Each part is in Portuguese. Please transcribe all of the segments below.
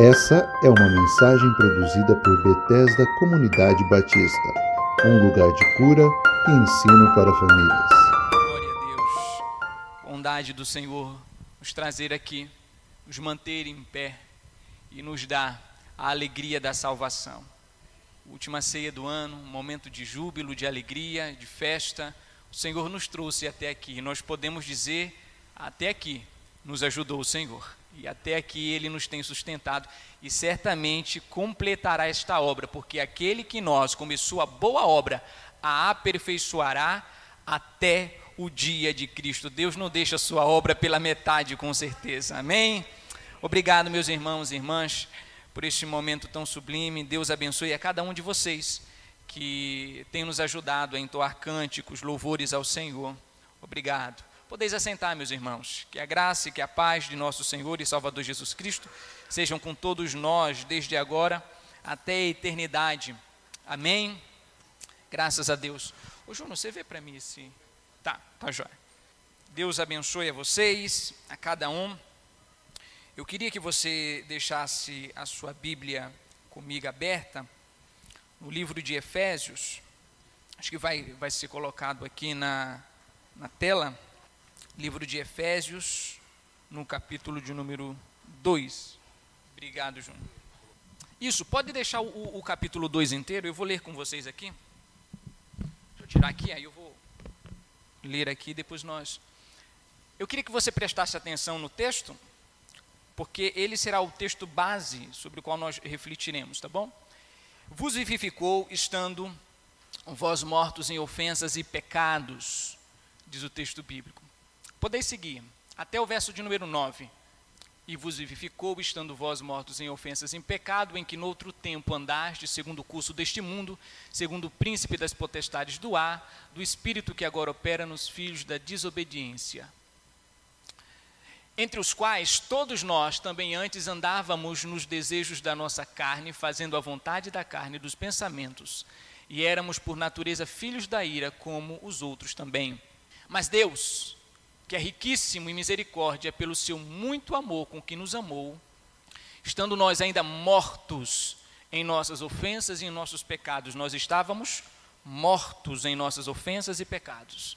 Essa é uma mensagem produzida por Bethesda Comunidade Batista, um lugar de cura e ensino para famílias. Glória a Deus. Bondade do Senhor nos trazer aqui, nos manter em pé e nos dar a alegria da salvação. Última ceia do ano, momento de júbilo, de alegria, de festa. O Senhor nos trouxe até aqui. Nós podemos dizer: até aqui nos ajudou o Senhor e até aqui ele nos tem sustentado e certamente completará esta obra, porque aquele que nós começou a boa obra a aperfeiçoará até o dia de Cristo. Deus não deixa a sua obra pela metade, com certeza. Amém? Obrigado, meus irmãos e irmãs, por este momento tão sublime. Deus abençoe a cada um de vocês que tem nos ajudado a entoar cânticos, louvores ao Senhor. Obrigado. Podeis assentar, meus irmãos. Que a graça e que a paz de nosso Senhor e Salvador Jesus Cristo sejam com todos nós, desde agora até a eternidade. Amém? Graças a Deus. Ô, João, você vê para mim esse. Tá, tá jóia. Deus abençoe a vocês, a cada um. Eu queria que você deixasse a sua Bíblia comigo aberta no livro de Efésios. Acho que vai, vai ser colocado aqui na, na tela livro de Efésios, no capítulo de número 2. Obrigado, Júnior. Isso, pode deixar o, o capítulo 2 inteiro, eu vou ler com vocês aqui. Deixa eu tirar aqui, aí eu vou ler aqui, depois nós. Eu queria que você prestasse atenção no texto, porque ele será o texto base sobre o qual nós refletiremos, tá bom? Vos vivificou estando vós mortos em ofensas e pecados, diz o texto bíblico Podeis seguir até o verso de número 9. E vos vivificou, estando vós mortos em ofensas em pecado, em que noutro tempo andastes, segundo o curso deste mundo, segundo o príncipe das potestades do ar, do espírito que agora opera nos filhos da desobediência. Entre os quais todos nós também antes andávamos nos desejos da nossa carne, fazendo a vontade da carne dos pensamentos, e éramos por natureza filhos da ira, como os outros também. Mas Deus, que é riquíssimo em misericórdia pelo seu muito amor com que nos amou, estando nós ainda mortos em nossas ofensas e em nossos pecados, nós estávamos mortos em nossas ofensas e pecados.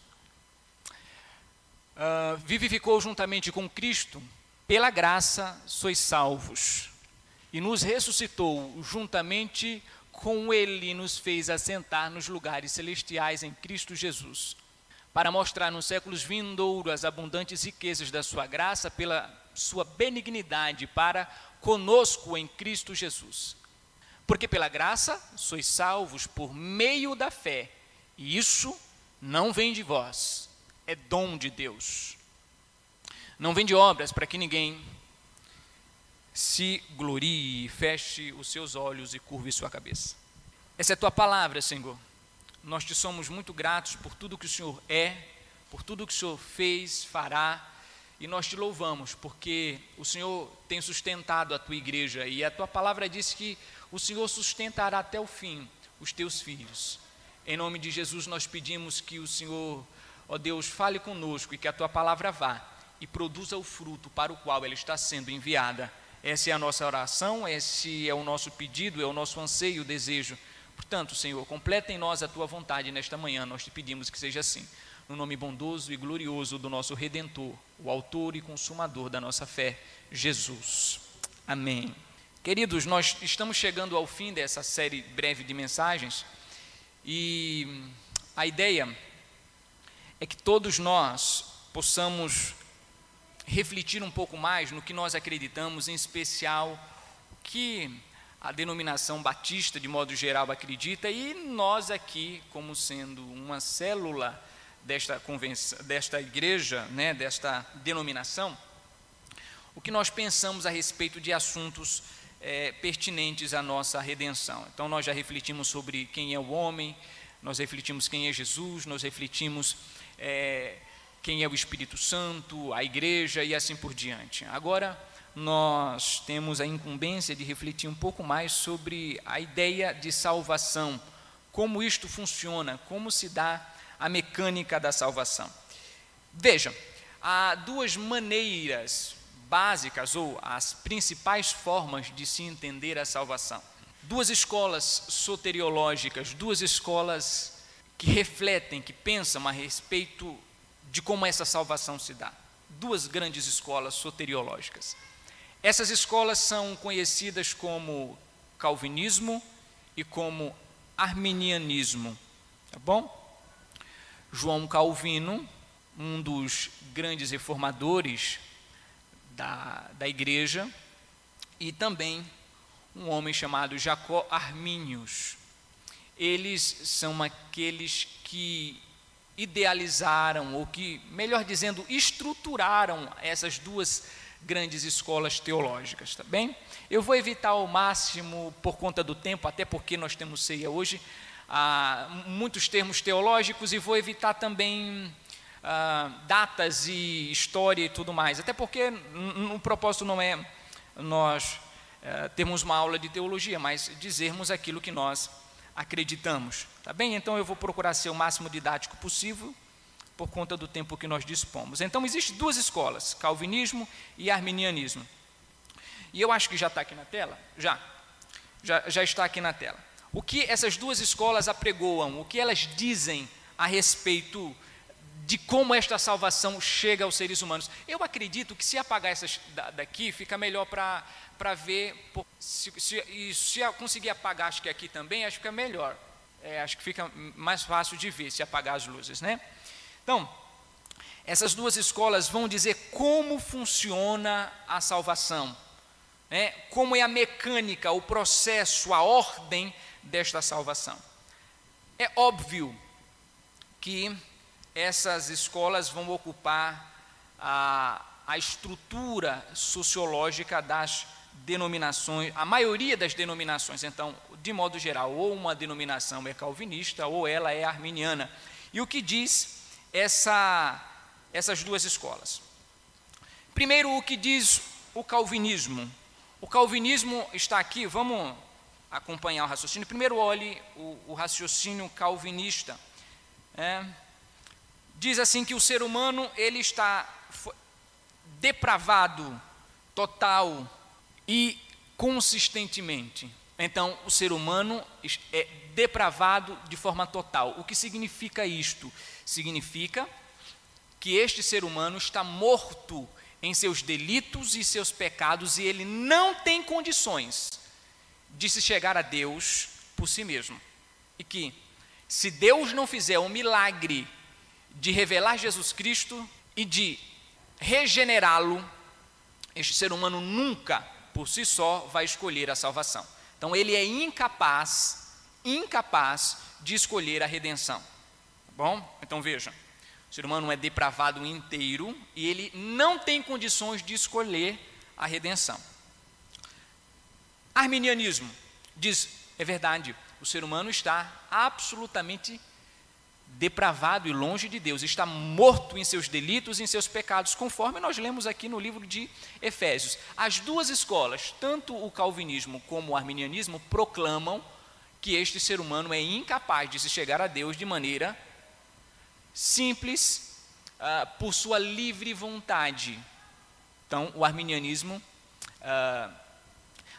Uh, vivificou juntamente com Cristo, pela graça sois salvos, e nos ressuscitou juntamente com Ele, nos fez assentar nos lugares celestiais em Cristo Jesus para mostrar nos séculos vindouros as abundantes riquezas da sua graça pela sua benignidade para conosco em Cristo Jesus. Porque pela graça sois salvos por meio da fé, e isso não vem de vós, é dom de Deus. Não vem de obras para que ninguém se glorie, feche os seus olhos e curve sua cabeça. Essa é a tua palavra, Senhor nós te somos muito gratos por tudo que o Senhor é, por tudo que o Senhor fez, fará, e nós te louvamos, porque o Senhor tem sustentado a tua igreja, e a tua palavra diz que o Senhor sustentará até o fim os teus filhos. Em nome de Jesus, nós pedimos que o Senhor, ó Deus, fale conosco e que a tua palavra vá e produza o fruto para o qual ela está sendo enviada. Essa é a nossa oração, esse é o nosso pedido, é o nosso anseio, desejo Portanto, Senhor, completa em nós a tua vontade nesta manhã, nós te pedimos que seja assim. No nome bondoso e glorioso do nosso Redentor, o Autor e Consumador da nossa fé, Jesus. Amém. Queridos, nós estamos chegando ao fim dessa série breve de mensagens e a ideia é que todos nós possamos refletir um pouco mais no que nós acreditamos, em especial que a denominação batista, de modo geral, acredita, e nós aqui, como sendo uma célula desta, convenção, desta igreja, né, desta denominação, o que nós pensamos a respeito de assuntos é, pertinentes à nossa redenção. Então, nós já refletimos sobre quem é o homem, nós refletimos quem é Jesus, nós refletimos é, quem é o Espírito Santo, a igreja e assim por diante. Agora, nós temos a incumbência de refletir um pouco mais sobre a ideia de salvação, como isto funciona, como se dá a mecânica da salvação. Veja, há duas maneiras básicas ou as principais formas de se entender a salvação. Duas escolas soteriológicas, duas escolas que refletem, que pensam a respeito de como essa salvação se dá. Duas grandes escolas soteriológicas. Essas escolas são conhecidas como calvinismo e como arminianismo, tá bom? João Calvino, um dos grandes reformadores da, da igreja, e também um homem chamado Jacó Arminius. Eles são aqueles que idealizaram, ou que, melhor dizendo, estruturaram essas duas grandes escolas teológicas, tá bem? Eu vou evitar ao máximo, por conta do tempo, até porque nós temos ceia hoje, ah, muitos termos teológicos e vou evitar também ah, datas e história e tudo mais, até porque o propósito não é nós eh, termos uma aula de teologia, mas dizermos aquilo que nós acreditamos, tá bem? Então eu vou procurar ser o máximo didático possível por conta do tempo que nós dispomos. Então existem duas escolas, calvinismo e arminianismo. E eu acho que já está aqui na tela, já, já, já está aqui na tela. O que essas duas escolas apregoam, o que elas dizem a respeito de como esta salvação chega aos seres humanos. Eu acredito que se apagar essas daqui, fica melhor para ver. Se, se, se eu conseguir apagar, acho que aqui também, acho que é melhor. É, acho que fica mais fácil de ver se apagar as luzes, né? Então, essas duas escolas vão dizer como funciona a salvação, né? como é a mecânica, o processo, a ordem desta salvação. É óbvio que essas escolas vão ocupar a, a estrutura sociológica das denominações, a maioria das denominações, então, de modo geral, ou uma denominação é calvinista ou ela é arminiana. E o que diz essa, essas duas escolas? Primeiro, o que diz o calvinismo. O calvinismo está aqui, vamos acompanhar o raciocínio. Primeiro, olhe o, o raciocínio calvinista. É, diz assim que o ser humano ele está depravado total e consistentemente. Então, o ser humano é depravado de forma total. O que significa isto? Significa que este ser humano está morto em seus delitos e seus pecados e ele não tem condições de se chegar a Deus por si mesmo. E que, se Deus não fizer um milagre de revelar Jesus Cristo e de regenerá-lo, este ser humano nunca, por si só, vai escolher a salvação. Então, ele é incapaz, incapaz de escolher a redenção. Bom? Então, veja. O ser humano é depravado inteiro e ele não tem condições de escolher a redenção. Arminianismo diz: é verdade, o ser humano está absolutamente depravado e longe de Deus, está morto em seus delitos e em seus pecados, conforme nós lemos aqui no livro de Efésios. As duas escolas, tanto o calvinismo como o arminianismo, proclamam que este ser humano é incapaz de se chegar a Deus de maneira simples, uh, por sua livre vontade. Então, o arminianismo uh,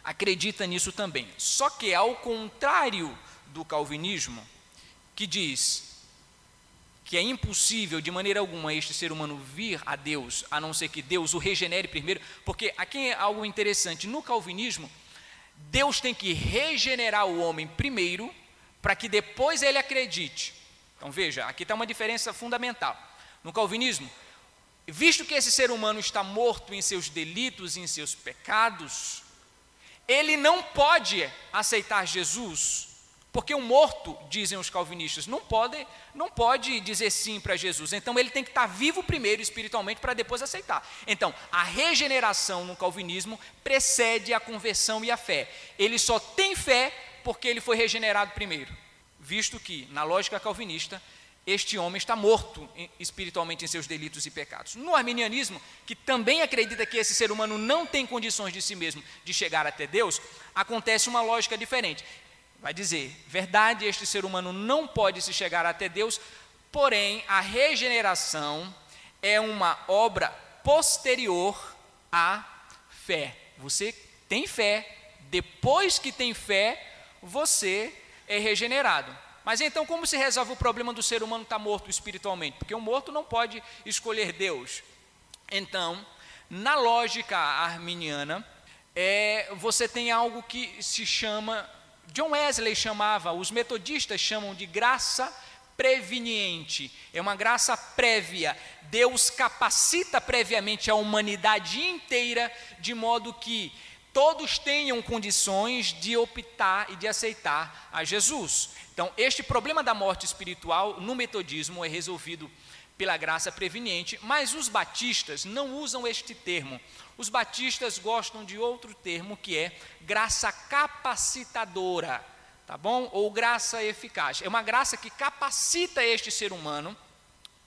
acredita nisso também. Só que, ao contrário do calvinismo, que diz que é impossível de maneira alguma este ser humano vir a Deus, a não ser que Deus o regenere primeiro, porque aqui é algo interessante, no calvinismo, Deus tem que regenerar o homem primeiro, para que depois ele acredite. Então veja, aqui está uma diferença fundamental. No calvinismo, visto que esse ser humano está morto em seus delitos e em seus pecados, ele não pode aceitar Jesus, porque o morto, dizem os calvinistas, não pode, não pode dizer sim para Jesus. Então ele tem que estar vivo primeiro espiritualmente para depois aceitar. Então, a regeneração no calvinismo precede a conversão e a fé. Ele só tem fé porque ele foi regenerado primeiro. Visto que, na lógica calvinista, este homem está morto espiritualmente em seus delitos e pecados. No arminianismo, que também acredita que esse ser humano não tem condições de si mesmo de chegar até Deus, acontece uma lógica diferente. Vai dizer, verdade, este ser humano não pode se chegar até Deus, porém a regeneração é uma obra posterior a fé. Você tem fé, depois que tem fé, você é regenerado. Mas então, como se resolve o problema do ser humano estar tá morto espiritualmente? Porque o morto não pode escolher Deus. Então, na lógica arminiana, é, você tem algo que se chama, John Wesley chamava, os metodistas chamam de graça preveniente, é uma graça prévia. Deus capacita previamente a humanidade inteira de modo que todos tenham condições de optar e de aceitar a Jesus. Então, este problema da morte espiritual no metodismo é resolvido pela graça preveniente, mas os batistas não usam este termo. Os batistas gostam de outro termo que é graça capacitadora, tá bom? Ou graça eficaz. É uma graça que capacita este ser humano,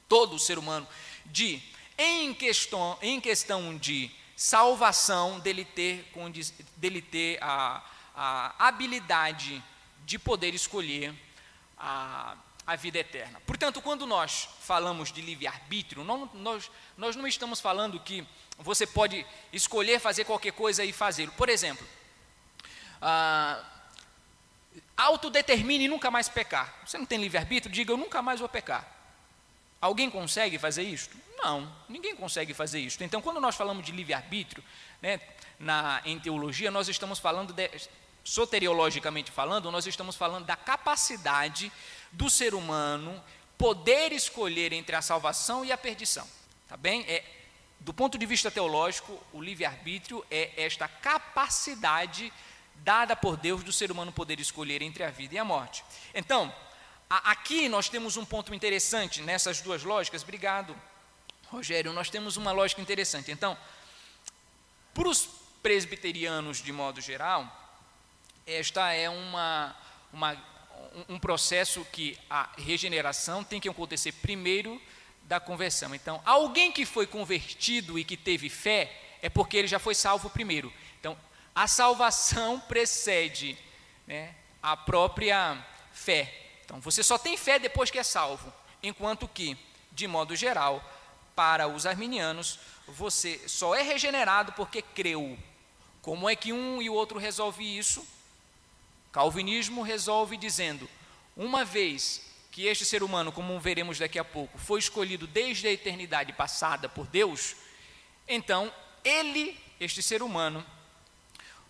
todo ser humano, de em questão, em questão de salvação, dele ter, dele ter a, a habilidade de poder escolher a, a vida eterna. Portanto, quando nós falamos de livre-arbítrio, nós, nós não estamos falando que você pode escolher fazer qualquer coisa e fazê-lo. Por exemplo, ah, autodetermine nunca mais pecar. Você não tem livre-arbítrio? Diga, eu nunca mais vou pecar. Alguém consegue fazer isto? Não, ninguém consegue fazer isto. Então, quando nós falamos de livre-arbítrio, né, na, em teologia, nós estamos falando, de, soteriologicamente falando, nós estamos falando da capacidade do ser humano poder escolher entre a salvação e a perdição. Tá bem? É, do ponto de vista teológico, o livre-arbítrio é esta capacidade dada por Deus do ser humano poder escolher entre a vida e a morte. Então, aqui nós temos um ponto interessante nessas duas lógicas. Obrigado, Rogério. Nós temos uma lógica interessante. Então, para os presbiterianos, de modo geral, esta é uma, uma, um processo que a regeneração tem que acontecer primeiro da conversão. Então, alguém que foi convertido e que teve fé, é porque ele já foi salvo primeiro. Então, a salvação precede né, a própria fé. Então, você só tem fé depois que é salvo, enquanto que, de modo geral, para os arminianos, você só é regenerado porque creu. Como é que um e o outro resolve isso? Calvinismo resolve dizendo: uma vez que este ser humano, como veremos daqui a pouco, foi escolhido desde a eternidade passada por Deus, então ele, este ser humano,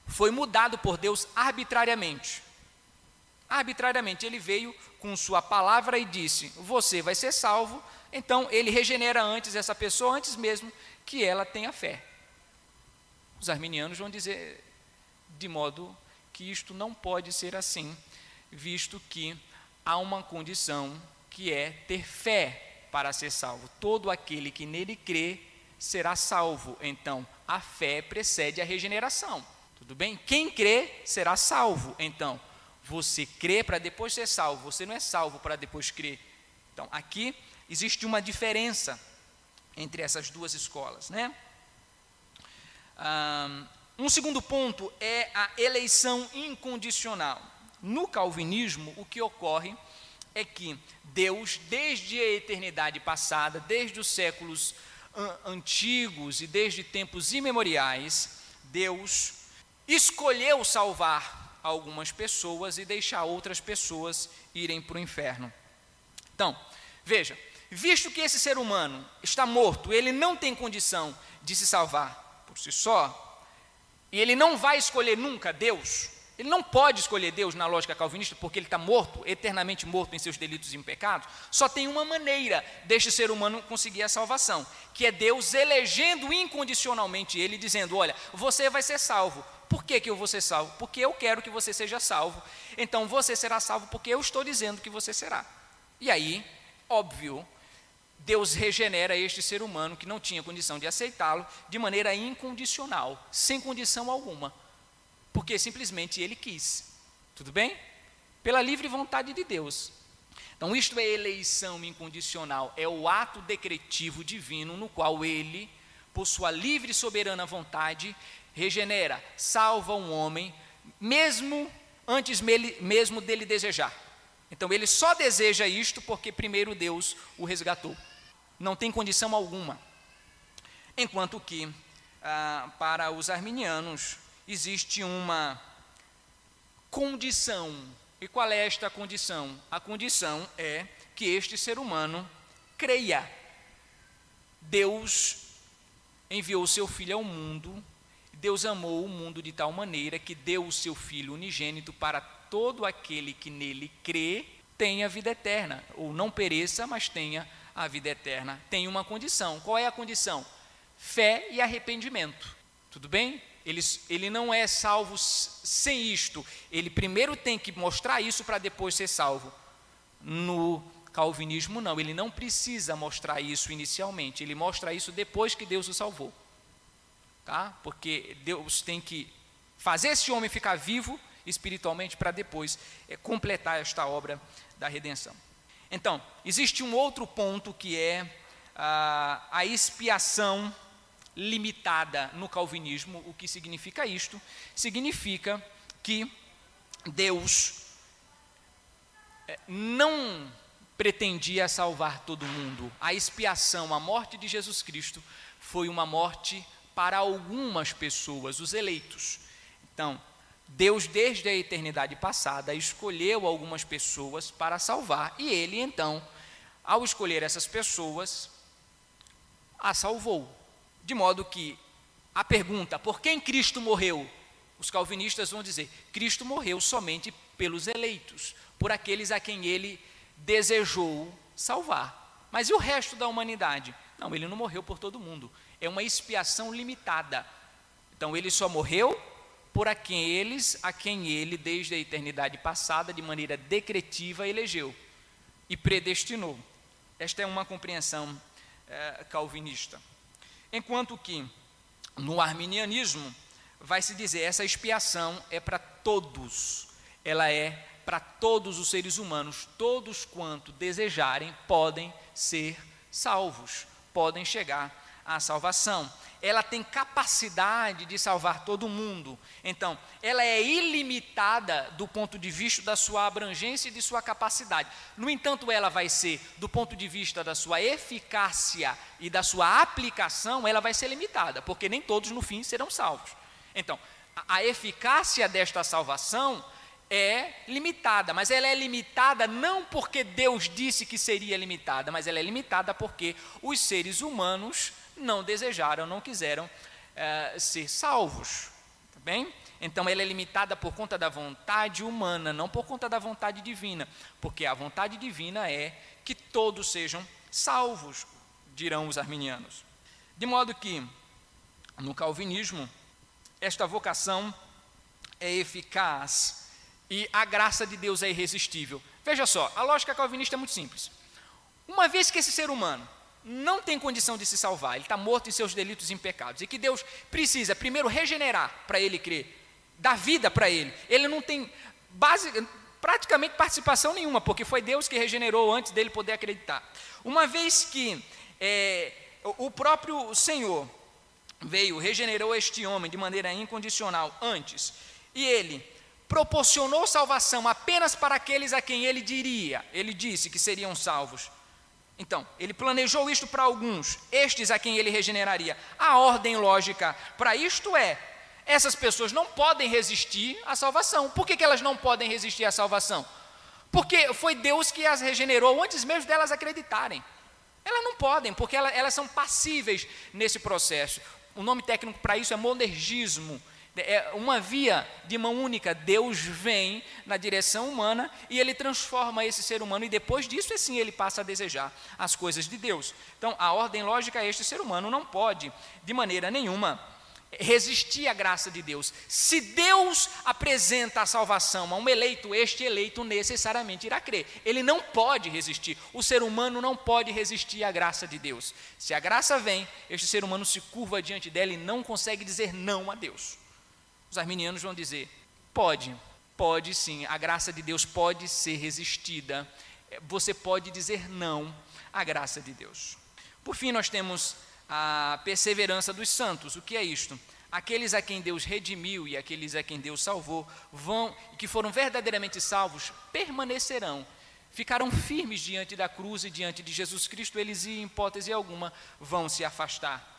foi mudado por Deus arbitrariamente. Arbitrariamente, ele veio com sua palavra e disse: Você vai ser salvo. Então, ele regenera antes essa pessoa, antes mesmo que ela tenha fé. Os arminianos vão dizer de modo que isto não pode ser assim, visto que há uma condição que é ter fé para ser salvo. Todo aquele que nele crê será salvo. Então, a fé precede a regeneração. Tudo bem? Quem crê será salvo. Então, você crê para depois ser salvo. Você não é salvo para depois crer. Então, aqui existe uma diferença entre essas duas escolas, né? Um segundo ponto é a eleição incondicional. No calvinismo, o que ocorre é que Deus, desde a eternidade passada, desde os séculos antigos e desde tempos imemoriais, Deus escolheu salvar algumas pessoas e deixar outras pessoas irem para o inferno. Então, veja, visto que esse ser humano está morto, ele não tem condição de se salvar por si só, e ele não vai escolher nunca Deus, ele não pode escolher Deus na lógica calvinista porque ele está morto, eternamente morto em seus delitos e pecados. Só tem uma maneira deste ser humano conseguir a salvação, que é Deus elegendo incondicionalmente ele, dizendo: Olha, você vai ser salvo. Por que, que eu vou ser salvo? Porque eu quero que você seja salvo. Então você será salvo porque eu estou dizendo que você será. E aí, óbvio, Deus regenera este ser humano que não tinha condição de aceitá-lo de maneira incondicional, sem condição alguma porque simplesmente ele quis. Tudo bem? Pela livre vontade de Deus. Então, isto é eleição incondicional, é o ato decretivo divino no qual ele, por sua livre e soberana vontade, regenera, salva um homem, mesmo antes mesmo dele desejar. Então, ele só deseja isto porque primeiro Deus o resgatou. Não tem condição alguma. Enquanto que ah, para os arminianos, existe uma condição. E qual é esta condição? A condição é que este ser humano creia. Deus enviou seu filho ao mundo, Deus amou o mundo de tal maneira que deu o seu filho unigênito para todo aquele que nele crê, tenha vida eterna, ou não pereça, mas tenha a vida eterna. Tem uma condição. Qual é a condição? Fé e arrependimento. Tudo bem? Ele, ele não é salvo sem isto. Ele primeiro tem que mostrar isso para depois ser salvo. No calvinismo, não. Ele não precisa mostrar isso inicialmente. Ele mostra isso depois que Deus o salvou. Tá? Porque Deus tem que fazer esse homem ficar vivo espiritualmente para depois é, completar esta obra da redenção. Então, existe um outro ponto que é a, a expiação limitada no calvinismo. O que significa isto? Significa que Deus é, não pretendia salvar todo mundo. A expiação, a morte de Jesus Cristo, foi uma morte para algumas pessoas, os eleitos. Então, Deus, desde a eternidade passada, escolheu algumas pessoas para salvar, e Ele, então, ao escolher essas pessoas, a salvou. De modo que a pergunta, por quem Cristo morreu? Os calvinistas vão dizer: Cristo morreu somente pelos eleitos, por aqueles a quem ele desejou salvar. Mas e o resto da humanidade? Não, ele não morreu por todo mundo. É uma expiação limitada. Então ele só morreu por aqueles a quem ele, desde a eternidade passada, de maneira decretiva, elegeu e predestinou. Esta é uma compreensão é, calvinista. Enquanto que no arminianismo vai se dizer essa expiação é para todos, ela é para todos os seres humanos, todos quanto desejarem podem ser salvos, podem chegar à salvação ela tem capacidade de salvar todo mundo. Então, ela é ilimitada do ponto de vista da sua abrangência e de sua capacidade. No entanto, ela vai ser, do ponto de vista da sua eficácia e da sua aplicação, ela vai ser limitada, porque nem todos no fim serão salvos. Então, a, a eficácia desta salvação é limitada, mas ela é limitada não porque Deus disse que seria limitada, mas ela é limitada porque os seres humanos não desejaram, não quiseram é, ser salvos. Tá bem? Então ela é limitada por conta da vontade humana, não por conta da vontade divina, porque a vontade divina é que todos sejam salvos, dirão os arminianos. De modo que, no calvinismo, esta vocação é eficaz e a graça de Deus é irresistível. Veja só, a lógica calvinista é muito simples. Uma vez que esse ser humano não tem condição de se salvar, ele está morto em seus delitos e pecados, e que Deus precisa primeiro regenerar para ele crer, dar vida para ele. Ele não tem base, praticamente participação nenhuma, porque foi Deus que regenerou antes dele poder acreditar. Uma vez que é, o próprio Senhor veio, regenerou este homem de maneira incondicional antes, e ele proporcionou salvação apenas para aqueles a quem ele diria, ele disse que seriam salvos. Então, ele planejou isto para alguns, estes a quem ele regeneraria. A ordem lógica para isto é: essas pessoas não podem resistir à salvação. Por que, que elas não podem resistir à salvação? Porque foi Deus que as regenerou antes mesmo delas acreditarem. Elas não podem, porque elas, elas são passíveis nesse processo. O nome técnico para isso é monergismo é uma via de mão única. Deus vem na direção humana e ele transforma esse ser humano, e depois disso, assim, ele passa a desejar as coisas de Deus. Então, a ordem lógica é: este ser humano não pode, de maneira nenhuma, resistir à graça de Deus. Se Deus apresenta a salvação a um eleito, este eleito necessariamente irá crer. Ele não pode resistir. O ser humano não pode resistir à graça de Deus. Se a graça vem, este ser humano se curva diante dela e não consegue dizer não a Deus. Os arminianos vão dizer: pode, pode sim, a graça de Deus pode ser resistida, você pode dizer não à graça de Deus. Por fim, nós temos a perseverança dos santos. O que é isto? Aqueles a quem Deus redimiu e aqueles a quem Deus salvou vão que foram verdadeiramente salvos permanecerão. Ficaram firmes diante da cruz e diante de Jesus Cristo, eles em hipótese alguma vão se afastar.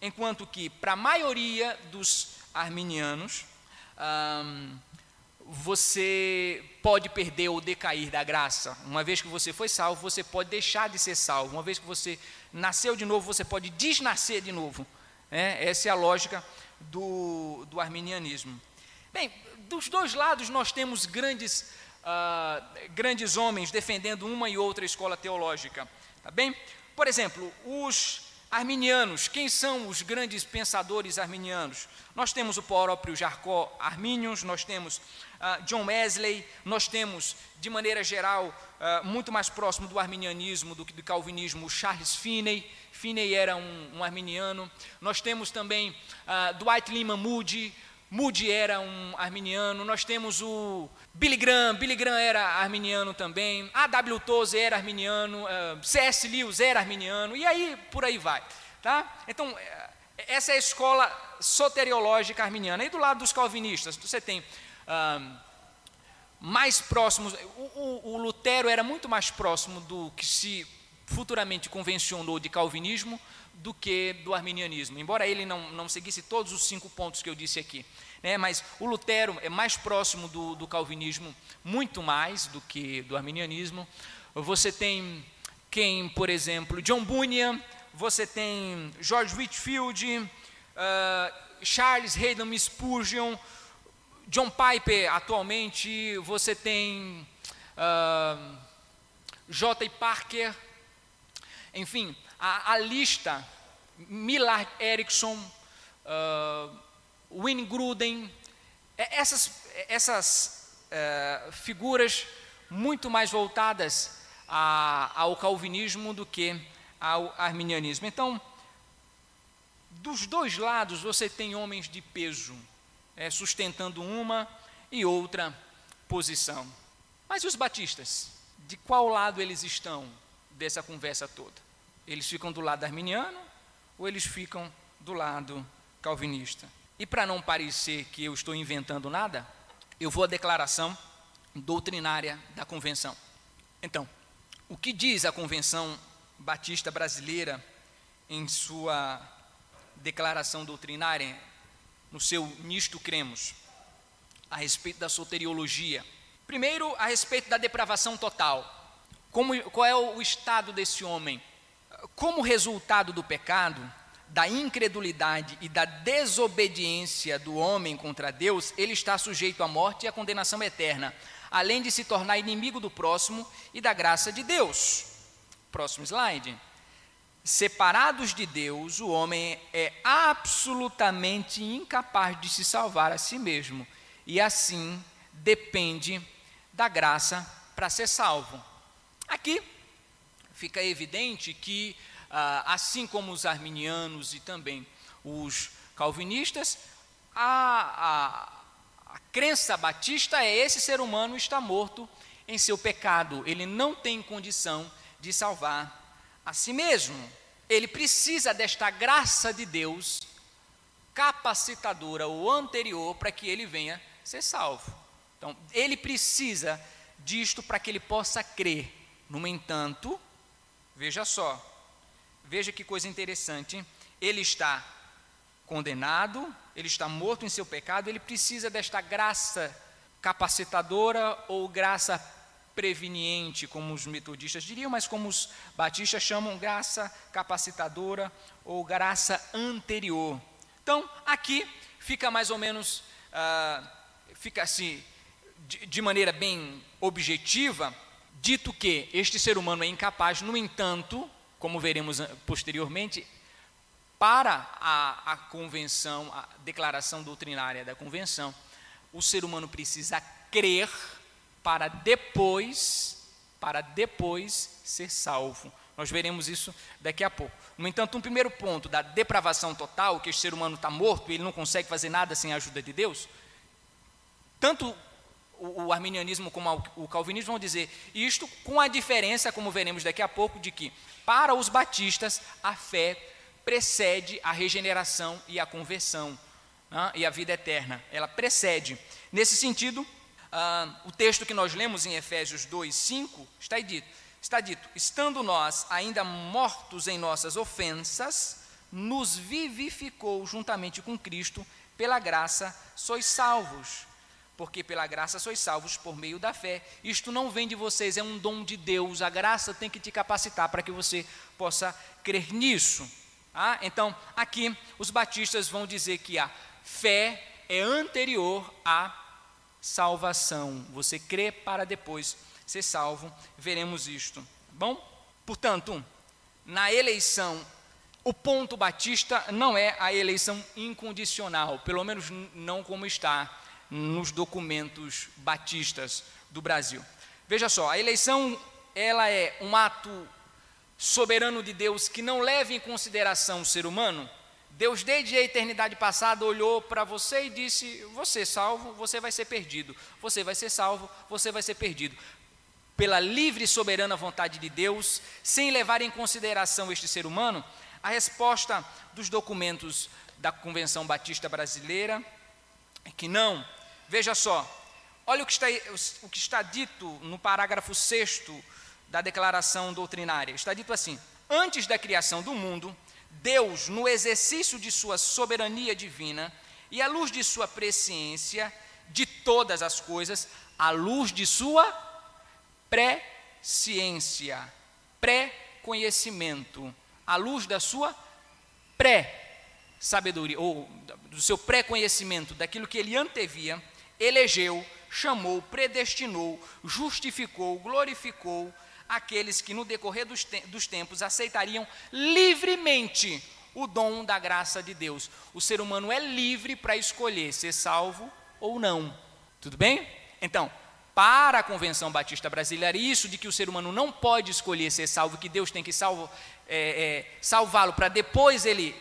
enquanto que para a maioria dos arminianos, hum, você pode perder ou decair da graça. Uma vez que você foi salvo, você pode deixar de ser salvo. Uma vez que você nasceu de novo, você pode desnascer de novo. É, essa é a lógica do, do arminianismo. Bem, dos dois lados nós temos grandes, uh, grandes homens defendendo uma e outra escola teológica. Tá bem? Por exemplo, os arminianos, quem são os grandes pensadores arminianos? Nós temos o próprio Jarcó Arminius, nós temos uh, John Wesley, nós temos, de maneira geral, uh, muito mais próximo do arminianismo do que do calvinismo, Charles Finney. Finney era um, um arminiano. Nós temos também uh, Dwight Lyman Moody, Moody era um arminiano, nós temos o Billy Graham, Billy Graham era arminiano também, A.W. Tozer era arminiano, uh, C.S. Lewis era arminiano, e aí por aí vai. Tá? Então, eh, essa é a escola soteriológica arminiana. E do lado dos calvinistas, você tem uh, mais próximos, o, o, o Lutero era muito mais próximo do que se futuramente convencionou de calvinismo do que do arminianismo, embora ele não, não seguisse todos os cinco pontos que eu disse aqui. Né, mas o Lutero é mais próximo do, do calvinismo, muito mais do que do arminianismo. Você tem quem, por exemplo, John Bunyan, você tem George Whitfield, uh, Charles Haddon Spurgeon, John Piper atualmente, você tem uh, J. Parker, enfim, a, a lista, Millard Erickson, uh, Wayne Gruden, essas, essas uh, figuras muito mais voltadas a, ao calvinismo do que ao arminianismo. Então, dos dois lados você tem homens de peso, é, sustentando uma e outra posição. Mas e os batistas? De qual lado eles estão dessa conversa toda? Eles ficam do lado arminiano ou eles ficam do lado calvinista? E para não parecer que eu estou inventando nada, eu vou à declaração doutrinária da convenção. Então, o que diz a Convenção Batista Brasileira em sua declaração doutrinária, no seu Nisto Cremos, a respeito da soteriologia? Primeiro, a respeito da depravação total. Como, qual é o estado desse homem? Como resultado do pecado, da incredulidade e da desobediência do homem contra Deus, ele está sujeito à morte e à condenação eterna, além de se tornar inimigo do próximo e da graça de Deus. Próximo slide. Separados de Deus, o homem é absolutamente incapaz de se salvar a si mesmo e assim depende da graça para ser salvo. Aqui fica evidente que, ah, assim como os arminianos e também os calvinistas, a, a, a crença batista é esse ser humano está morto em seu pecado, ele não tem condição de salvar a si mesmo. Ele precisa desta graça de Deus capacitadora ou anterior para que ele venha ser salvo. Então, ele precisa disto para que ele possa crer. No entanto, Veja só, veja que coisa interessante. Ele está condenado, ele está morto em seu pecado, ele precisa desta graça capacitadora ou graça preveniente, como os metodistas diriam, mas como os batistas chamam graça capacitadora ou graça anterior. Então, aqui fica mais ou menos, uh, fica assim, de, de maneira bem objetiva, Dito que este ser humano é incapaz, no entanto, como veremos posteriormente, para a, a convenção, a declaração doutrinária da convenção, o ser humano precisa crer para depois, para depois ser salvo. Nós veremos isso daqui a pouco. No entanto, um primeiro ponto da depravação total, que este ser humano está morto e ele não consegue fazer nada sem a ajuda de Deus, tanto o, o arminianismo como o calvinismo vão dizer isto com a diferença, como veremos daqui a pouco, de que para os batistas a fé precede a regeneração e a conversão né, e a vida eterna. Ela precede. Nesse sentido, ah, o texto que nós lemos em Efésios 2, 5 está dito, está dito: estando nós ainda mortos em nossas ofensas, nos vivificou juntamente com Cristo, pela graça sois salvos. Porque pela graça sois salvos por meio da fé. Isto não vem de vocês, é um dom de Deus. A graça tem que te capacitar para que você possa crer nisso. Ah, então, aqui os batistas vão dizer que a fé é anterior à salvação. Você crê para depois ser salvo. Veremos isto. Bom, portanto, na eleição, o ponto batista não é a eleição incondicional, pelo menos não como está nos documentos batistas do Brasil. Veja só, a eleição ela é um ato soberano de Deus que não leva em consideração o ser humano. Deus, desde a eternidade passada, olhou para você e disse: Você salvo, você vai ser perdido. Você vai ser salvo, você vai ser perdido pela livre e soberana vontade de Deus, sem levar em consideração este ser humano, a resposta dos documentos da Convenção Batista Brasileira é que não. Veja só, olha o que está, o que está dito no parágrafo 6 da Declaração Doutrinária. Está dito assim: Antes da criação do mundo, Deus, no exercício de sua soberania divina e à luz de sua presciência de todas as coisas, à luz de sua pré-ciência, pré-conhecimento, à luz da sua pré-sabedoria, ou do seu pré-conhecimento, daquilo que ele antevia, elegeu, chamou, predestinou, justificou, glorificou aqueles que no decorrer dos, te dos tempos aceitariam livremente o dom da graça de Deus. O ser humano é livre para escolher ser salvo ou não. Tudo bem? Então, para a Convenção Batista Brasileira, isso de que o ser humano não pode escolher ser salvo, que Deus tem que é, é, salvá-lo para depois ele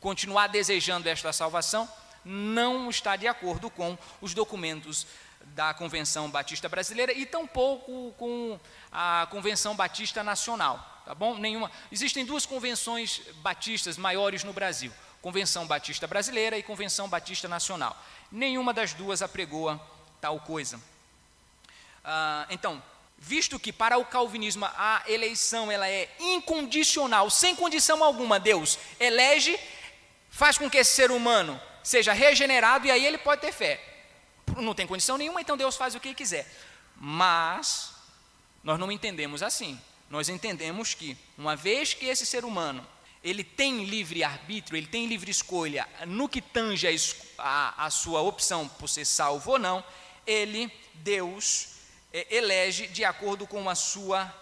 continuar desejando esta salvação, não está de acordo com os documentos da Convenção Batista Brasileira e tampouco com a Convenção Batista Nacional, tá bom? Nenhuma. Existem duas convenções batistas maiores no Brasil: Convenção Batista Brasileira e Convenção Batista Nacional. Nenhuma das duas apregoa tal coisa. Ah, então, visto que para o calvinismo a eleição ela é incondicional, sem condição alguma, Deus elege, faz com que esse ser humano seja regenerado e aí ele pode ter fé. Não tem condição nenhuma, então Deus faz o que quiser. Mas nós não entendemos assim. Nós entendemos que uma vez que esse ser humano ele tem livre arbítrio, ele tem livre escolha no que tange a, a, a sua opção por ser salvo ou não, ele, Deus, é, elege de acordo com a sua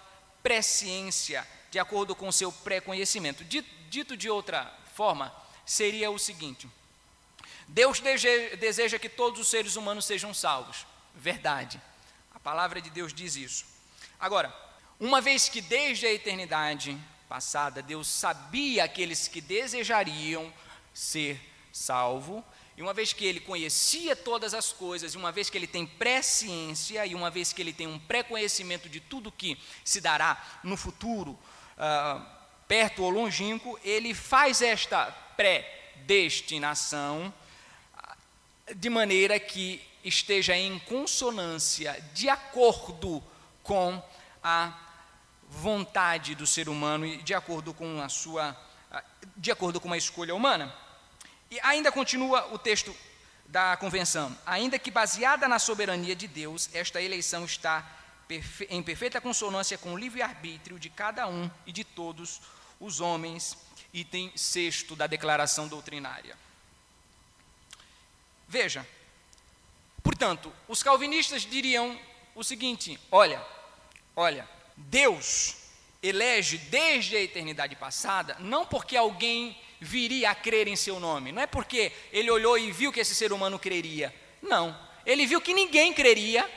presciência, de acordo com o seu pré-conhecimento. Dito de outra forma, seria o seguinte: Deus deseja que todos os seres humanos sejam salvos. Verdade. A palavra de Deus diz isso. Agora, uma vez que desde a eternidade passada Deus sabia aqueles que desejariam ser salvo, e uma vez que ele conhecia todas as coisas, e uma vez que ele tem presciência, e uma vez que ele tem um pré-conhecimento de tudo que se dará no futuro, uh, perto ou longínquo, ele faz esta predestinação de maneira que esteja em consonância, de acordo com a vontade do ser humano e de acordo com a sua, de acordo com a escolha humana. E ainda continua o texto da convenção. Ainda que baseada na soberania de Deus, esta eleição está em perfeita consonância com o livre-arbítrio de cada um e de todos os homens, item sexto da declaração doutrinária. Veja, portanto, os calvinistas diriam o seguinte: olha, olha, Deus elege desde a eternidade passada, não porque alguém viria a crer em seu nome. Não é porque ele olhou e viu que esse ser humano creria. Não. Ele viu que ninguém creria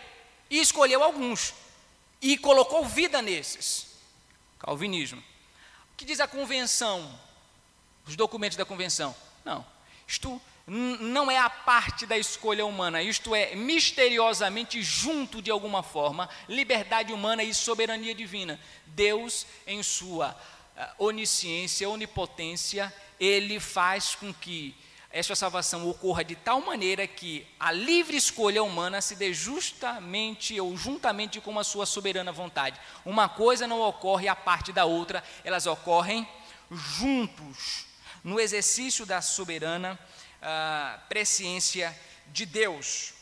e escolheu alguns. E colocou vida nesses. Calvinismo. O que diz a convenção? Os documentos da convenção? Não. Isto não é a parte da escolha humana, isto é misteriosamente junto de alguma forma, liberdade humana e soberania divina. Deus, em sua uh, onisciência, onipotência, ele faz com que essa salvação ocorra de tal maneira que a livre escolha humana se dê justamente ou juntamente com a sua soberana vontade. Uma coisa não ocorre à parte da outra, elas ocorrem juntos. no exercício da soberana uh, presciência de Deus.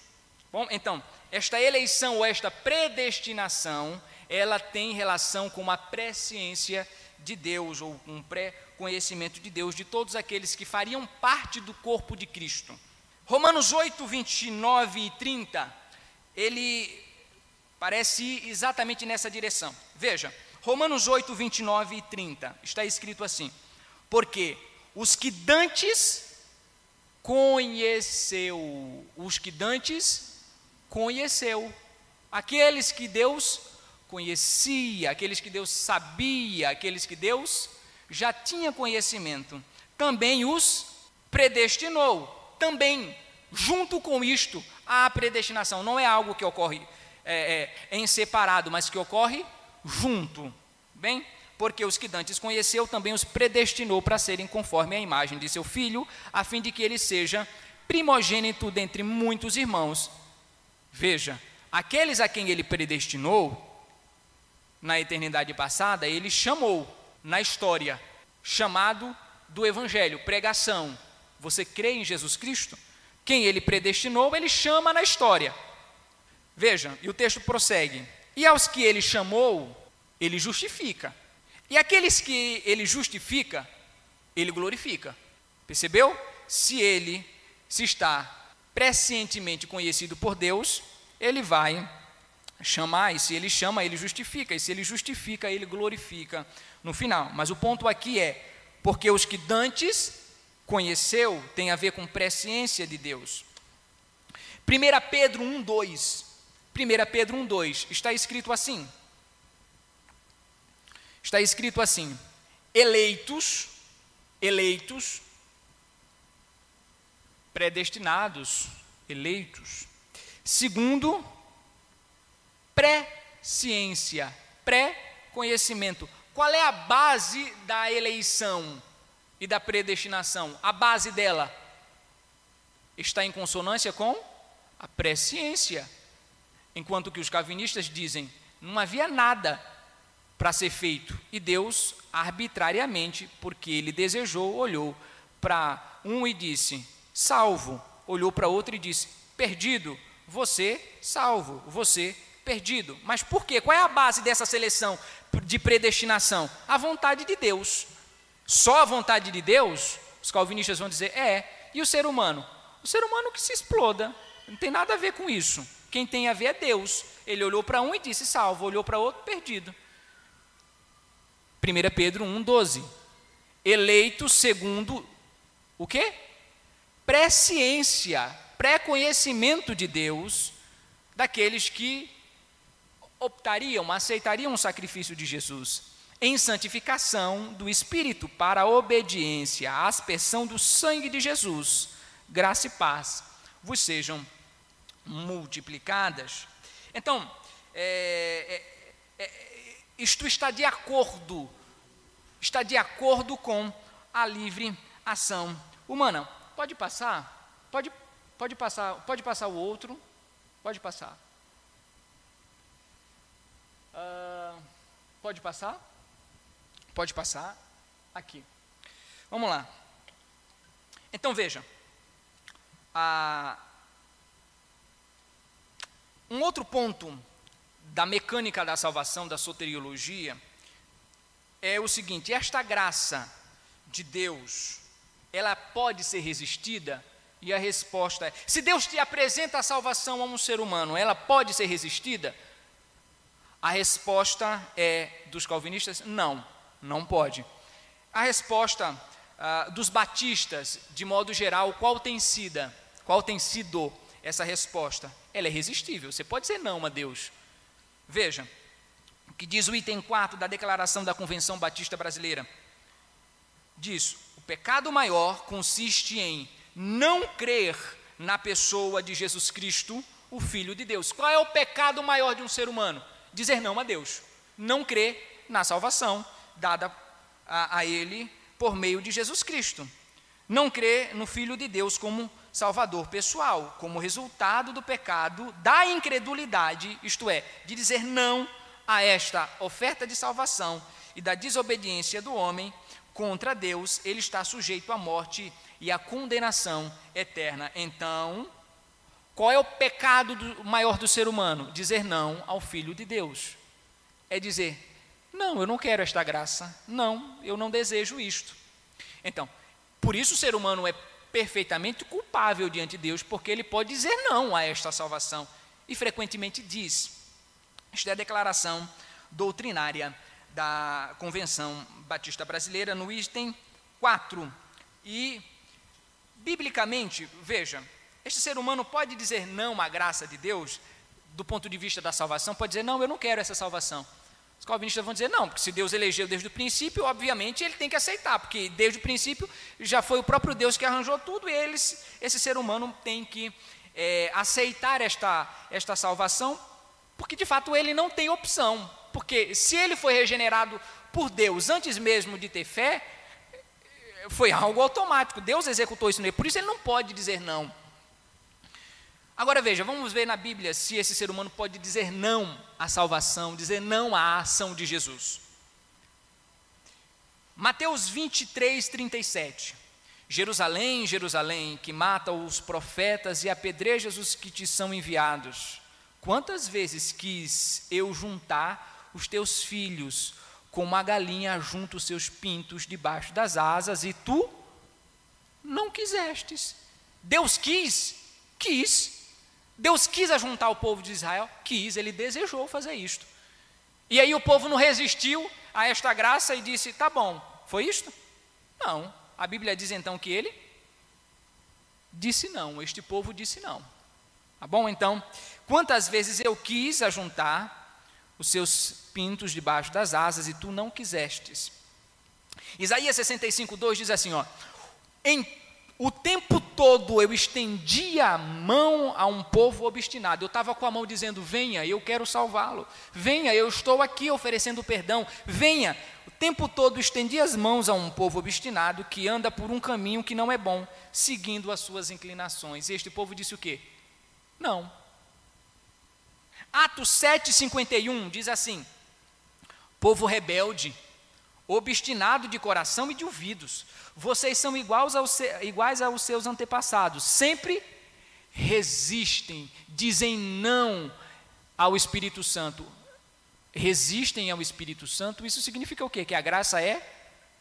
Bom, então, esta eleição ou esta predestinação, ela tem relação com uma presciência de Deus, ou um pré-conhecimento de Deus, de todos aqueles que fariam parte do corpo de Cristo. Romanos 8, 29 e 30, ele parece ir exatamente nessa direção. Veja, Romanos 8, 29 e 30, está escrito assim: Porque os que dantes conheceu, os que dantes conheceu, aqueles que Deus conhecia, aqueles que Deus sabia, aqueles que Deus já tinha conhecimento, também os predestinou, também, junto com isto, a predestinação. Não é algo que ocorre é, é, em separado, mas que ocorre junto. Bem, porque os que dantes conheceu também os predestinou para serem conforme a imagem de seu filho, a fim de que ele seja primogênito dentre muitos irmãos. Veja, aqueles a quem ele predestinou, na eternidade passada, ele chamou na história, chamado do Evangelho, pregação. Você crê em Jesus Cristo? Quem ele predestinou, ele chama na história. Veja, e o texto prossegue: E aos que ele chamou, ele justifica. E aqueles que ele justifica, ele glorifica. Percebeu? Se ele se está prescientemente conhecido por Deus, ele vai chamar, e se ele chama, ele justifica, e se ele justifica, ele glorifica no final. Mas o ponto aqui é, porque os que dantes conheceu tem a ver com presciência de Deus. 1 Pedro 1, 2. 1 Pedro 1, 2, está escrito assim: está escrito assim: eleitos, eleitos, predestinados, eleitos, segundo pré-ciência, pré-conhecimento. Qual é a base da eleição e da predestinação? A base dela está em consonância com a presciência. Enquanto que os calvinistas dizem, não havia nada para ser feito. E Deus, arbitrariamente, porque ele desejou, olhou para um e disse: salvo. Olhou para outro e disse: perdido. Você, salvo. Você, perdido. Mas por quê? Qual é a base dessa seleção de predestinação? A vontade de Deus. Só a vontade de Deus? Os calvinistas vão dizer: é. E o ser humano? O ser humano que se exploda. Não tem nada a ver com isso. Quem tem a ver é Deus. Ele olhou para um e disse salvo, olhou para outro perdido. 1 Pedro 1,12. Eleito segundo o quê? Presciência, pré-conhecimento de Deus daqueles que optariam, aceitariam o sacrifício de Jesus em santificação do Espírito para a obediência à aspersão do sangue de Jesus. Graça e paz vos sejam multiplicadas. Então, é, é, é, isto está de acordo está de acordo com a livre ação humana. Pode passar? Pode, pode passar, pode passar o outro? Pode passar. Uh, pode passar? Pode passar. Aqui. Vamos lá. Então veja. um outro ponto da mecânica da salvação, da soteriologia, é o seguinte: esta graça de Deus, ela pode ser resistida? E a resposta é: se Deus te apresenta a salvação a um ser humano, ela pode ser resistida? A resposta é dos calvinistas: não, não pode. A resposta ah, dos batistas, de modo geral, qual tem sido? Qual tem sido essa resposta? Ela é resistível. Você pode dizer não a Deus. Veja, que diz o item 4 da Declaração da Convenção Batista Brasileira. Diz: o pecado maior consiste em não crer na pessoa de Jesus Cristo, o Filho de Deus. Qual é o pecado maior de um ser humano? Dizer não a Deus. Não crer na salvação dada a, a ele por meio de Jesus Cristo. Não crer no Filho de Deus como Salvador pessoal, como resultado do pecado, da incredulidade, isto é, de dizer não a esta oferta de salvação e da desobediência do homem, contra Deus, ele está sujeito à morte e à condenação eterna. Então, qual é o pecado do, maior do ser humano? Dizer não ao Filho de Deus. É dizer, não, eu não quero esta graça. Não, eu não desejo isto. Então, por isso o ser humano é perfeitamente culpável diante de Deus, porque ele pode dizer não a esta salvação. E frequentemente diz. Esta é a declaração doutrinária da Convenção Batista Brasileira, no item 4. E, biblicamente, veja, este ser humano pode dizer não à graça de Deus, do ponto de vista da salvação, pode dizer, não, eu não quero essa salvação. Os calvinistas vão dizer, não, porque se Deus elegeu desde o princípio, obviamente ele tem que aceitar, porque desde o princípio já foi o próprio Deus que arranjou tudo, e eles, esse ser humano tem que é, aceitar esta, esta salvação, porque de fato ele não tem opção. Porque se ele foi regenerado por Deus antes mesmo de ter fé, foi algo automático. Deus executou isso nele. Por isso ele não pode dizer não. Agora veja, vamos ver na Bíblia se esse ser humano pode dizer não à salvação, dizer não à ação de Jesus. Mateus 23, 37. Jerusalém, Jerusalém, que mata os profetas e apedrejas os que te são enviados. Quantas vezes quis eu juntar os teus filhos, como a galinha junta os seus pintos debaixo das asas, e tu não quisestes. Deus quis, quis. Deus quis ajuntar o povo de Israel, quis, ele desejou fazer isto. E aí o povo não resistiu a esta graça e disse: tá bom, foi isto? Não. A Bíblia diz então que ele disse não, este povo disse não. Tá bom? Então, quantas vezes eu quis ajuntar os seus pintos debaixo das asas e tu não quisestes. Isaías 65, 2 diz assim: ó, em o tempo todo eu estendia a mão a um povo obstinado. Eu estava com a mão dizendo: Venha, eu quero salvá-lo. Venha, eu estou aqui oferecendo perdão. Venha. O tempo todo estendi as mãos a um povo obstinado que anda por um caminho que não é bom, seguindo as suas inclinações. E este povo disse o quê? Não, Atos 7,51 diz assim: Povo rebelde, obstinado de coração e de ouvidos, vocês são iguais aos, iguais aos seus antepassados, sempre resistem, dizem não ao Espírito Santo. Resistem ao Espírito Santo, isso significa o quê? Que a graça é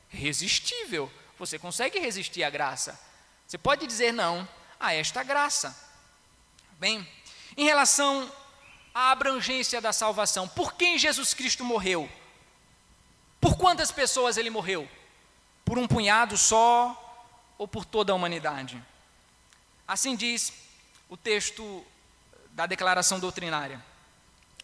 resistível. Você consegue resistir à graça. Você pode dizer não a esta graça. Bem, em relação a abrangência da salvação. Por quem Jesus Cristo morreu? Por quantas pessoas ele morreu? Por um punhado só ou por toda a humanidade? Assim diz o texto da declaração doutrinária.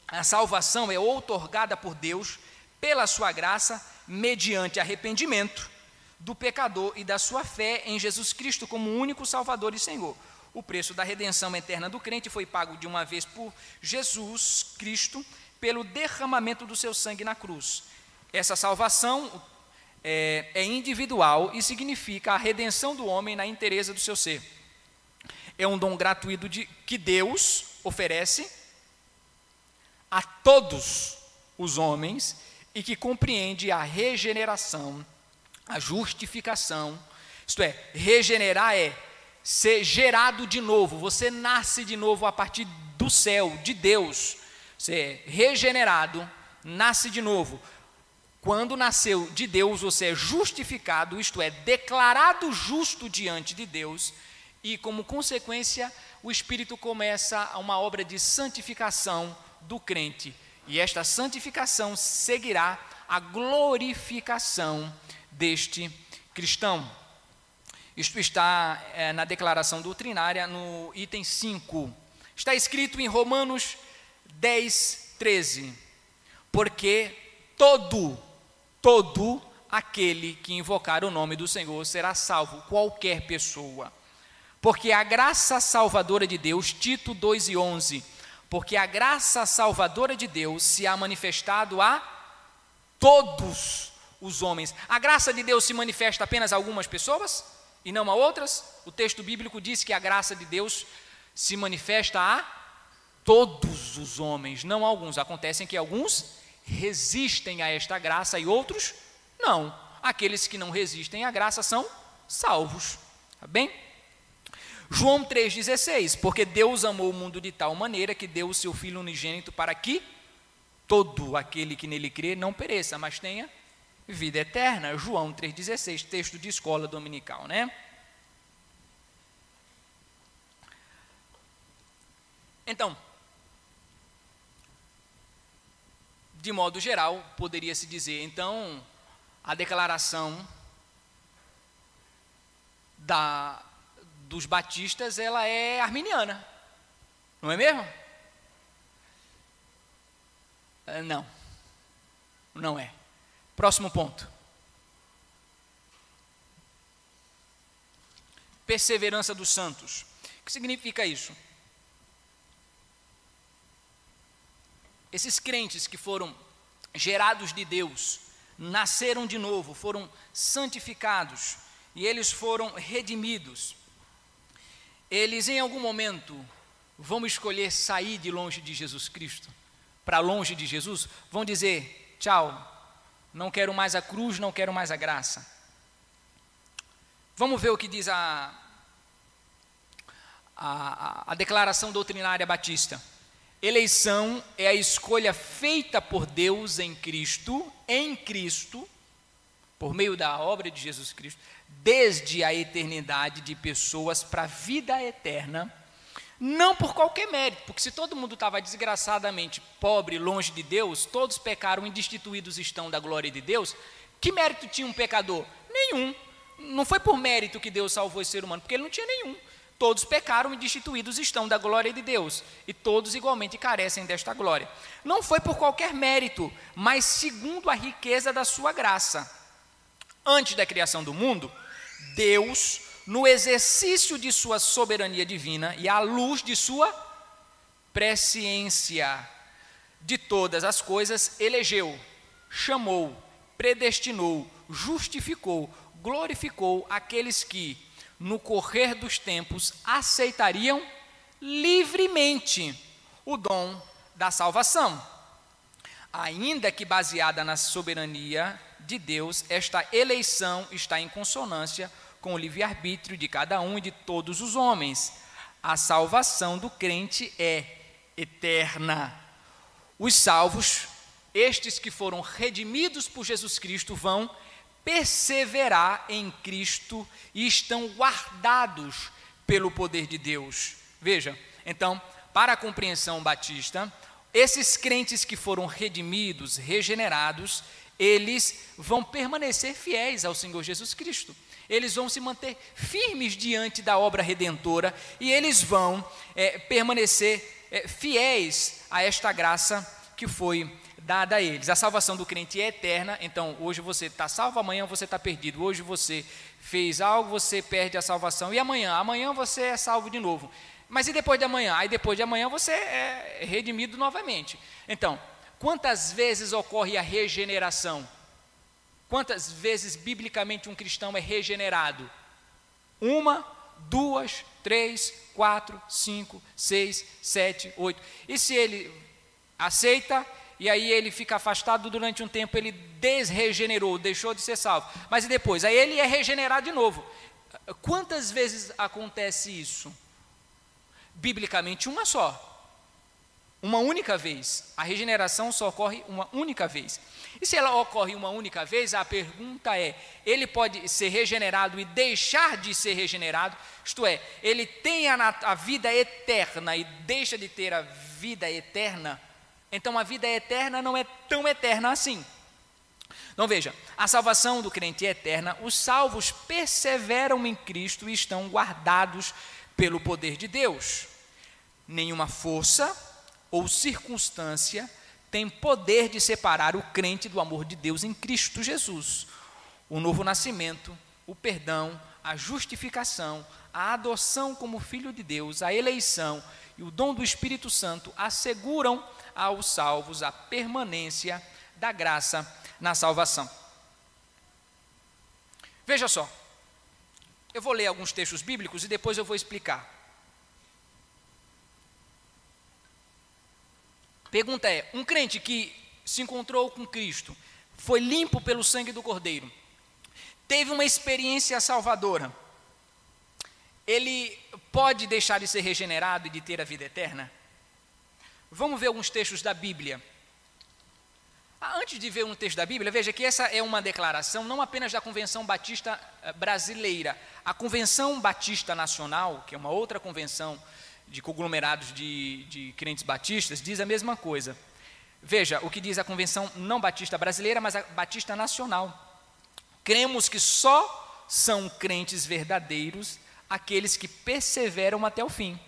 A salvação é outorgada por Deus pela sua graça, mediante arrependimento do pecador e da sua fé em Jesus Cristo como único Salvador e Senhor. O preço da redenção eterna do crente foi pago de uma vez por Jesus Cristo pelo derramamento do seu sangue na cruz. Essa salvação é, é individual e significa a redenção do homem na inteireza do seu ser. É um dom gratuito de, que Deus oferece a todos os homens e que compreende a regeneração, a justificação. Isto é, regenerar é ser gerado de novo, você nasce de novo a partir do céu, de Deus. Você é regenerado, nasce de novo. Quando nasceu de Deus, você é justificado, isto é, declarado justo diante de Deus, e como consequência, o Espírito começa uma obra de santificação do crente. E esta santificação seguirá a glorificação deste cristão. Isto está é, na declaração doutrinária, no item 5. Está escrito em Romanos 10, 13: Porque todo, todo aquele que invocar o nome do Senhor será salvo, qualquer pessoa. Porque a graça salvadora de Deus, Tito 2 e 11, porque a graça salvadora de Deus se há manifestado a todos os homens. A graça de Deus se manifesta apenas a algumas pessoas? E não a outras, o texto bíblico diz que a graça de Deus se manifesta a todos os homens, não a alguns. Acontecem que alguns resistem a esta graça e outros não. aqueles que não resistem à graça são salvos. Tá bem? João 3,16, porque Deus amou o mundo de tal maneira que deu o seu Filho unigênito para que todo aquele que nele crê não pereça, mas tenha vida eterna. João 3,16, texto de escola dominical, né? Então, de modo geral, poderia se dizer, então, a declaração da dos batistas, ela é arminiana. Não é mesmo? É, não. Não é. Próximo ponto. Perseverança dos santos. O que significa isso? Esses crentes que foram gerados de Deus, nasceram de novo, foram santificados e eles foram redimidos eles em algum momento vão escolher sair de longe de Jesus Cristo, para longe de Jesus, vão dizer: tchau, não quero mais a cruz, não quero mais a graça. Vamos ver o que diz a, a, a declaração doutrinária batista. Eleição é a escolha feita por Deus em Cristo, em Cristo, por meio da obra de Jesus Cristo, desde a eternidade de pessoas para a vida eterna, não por qualquer mérito, porque se todo mundo estava desgraçadamente pobre, longe de Deus, todos pecaram e destituídos estão da glória de Deus, que mérito tinha um pecador? Nenhum. Não foi por mérito que Deus salvou esse ser humano, porque ele não tinha nenhum. Todos pecaram e destituídos estão da glória de Deus, e todos igualmente carecem desta glória. Não foi por qualquer mérito, mas segundo a riqueza da sua graça. Antes da criação do mundo, Deus, no exercício de sua soberania divina e à luz de sua presciência de todas as coisas, elegeu, chamou, predestinou, justificou, glorificou aqueles que, no correr dos tempos, aceitariam livremente o dom da salvação. Ainda que baseada na soberania de Deus, esta eleição está em consonância com o livre-arbítrio de cada um e de todos os homens. A salvação do crente é eterna. Os salvos, estes que foram redimidos por Jesus Cristo, vão perseverar em Cristo e estão guardados pelo poder de Deus. Veja, então, para a compreensão batista, esses crentes que foram redimidos, regenerados, eles vão permanecer fiéis ao Senhor Jesus Cristo. Eles vão se manter firmes diante da obra redentora e eles vão é, permanecer é, fiéis a esta graça que foi dada a eles. A salvação do crente é eterna, então hoje você está salvo, amanhã você está perdido. Hoje você fez algo, você perde a salvação. E amanhã? Amanhã você é salvo de novo. Mas e depois de amanhã? Aí depois de amanhã você é redimido novamente. Então, Quantas vezes ocorre a regeneração? Quantas vezes biblicamente um cristão é regenerado? Uma, duas, três, quatro, cinco, seis, sete, oito. E se ele aceita e aí ele fica afastado durante um tempo, ele desregenerou, deixou de ser salvo. Mas e depois? Aí ele é regenerado de novo. Quantas vezes acontece isso? Biblicamente, uma só uma única vez. A regeneração só ocorre uma única vez. E se ela ocorre uma única vez, a pergunta é: ele pode ser regenerado e deixar de ser regenerado? Isto é, ele tem a, a vida eterna e deixa de ter a vida eterna? Então a vida eterna não é tão eterna assim. Então veja, a salvação do crente é eterna, os salvos perseveram em Cristo e estão guardados pelo poder de Deus. Nenhuma força, ou circunstância tem poder de separar o crente do amor de Deus em Cristo Jesus. O novo nascimento, o perdão, a justificação, a adoção como filho de Deus, a eleição e o dom do Espírito Santo asseguram aos salvos a permanência da graça na salvação. Veja só, eu vou ler alguns textos bíblicos e depois eu vou explicar. Pergunta é: um crente que se encontrou com Cristo, foi limpo pelo sangue do Cordeiro, teve uma experiência salvadora, ele pode deixar de ser regenerado e de ter a vida eterna? Vamos ver alguns textos da Bíblia. Ah, antes de ver um texto da Bíblia, veja que essa é uma declaração não apenas da Convenção Batista eh, Brasileira. A Convenção Batista Nacional, que é uma outra convenção de conglomerados de, de crentes batistas, diz a mesma coisa. Veja o que diz a Convenção não Batista Brasileira, mas a Batista Nacional. Cremos que só são crentes verdadeiros aqueles que perseveram até o fim.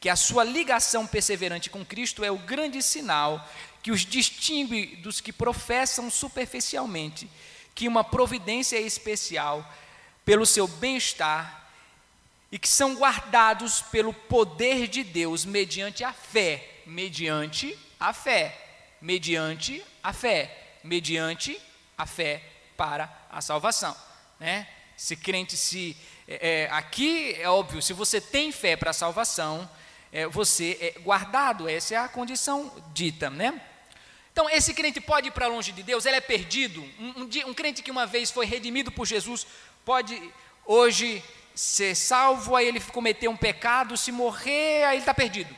Que a sua ligação perseverante com Cristo é o grande sinal que os distingue dos que professam superficialmente que uma providência especial pelo seu bem-estar e que são guardados pelo poder de Deus mediante a fé, mediante a fé, mediante a fé, mediante a fé para a salvação, né? Se crente se é, é aqui é óbvio, se você tem fé para a salvação, é, você é guardado, essa é a condição dita, né? Então, esse crente pode ir para longe de Deus, ele é perdido. Um, um, um, crente que uma vez foi redimido por Jesus, pode hoje ser salvo, aí ele cometer um pecado, se morrer, aí ele está perdido.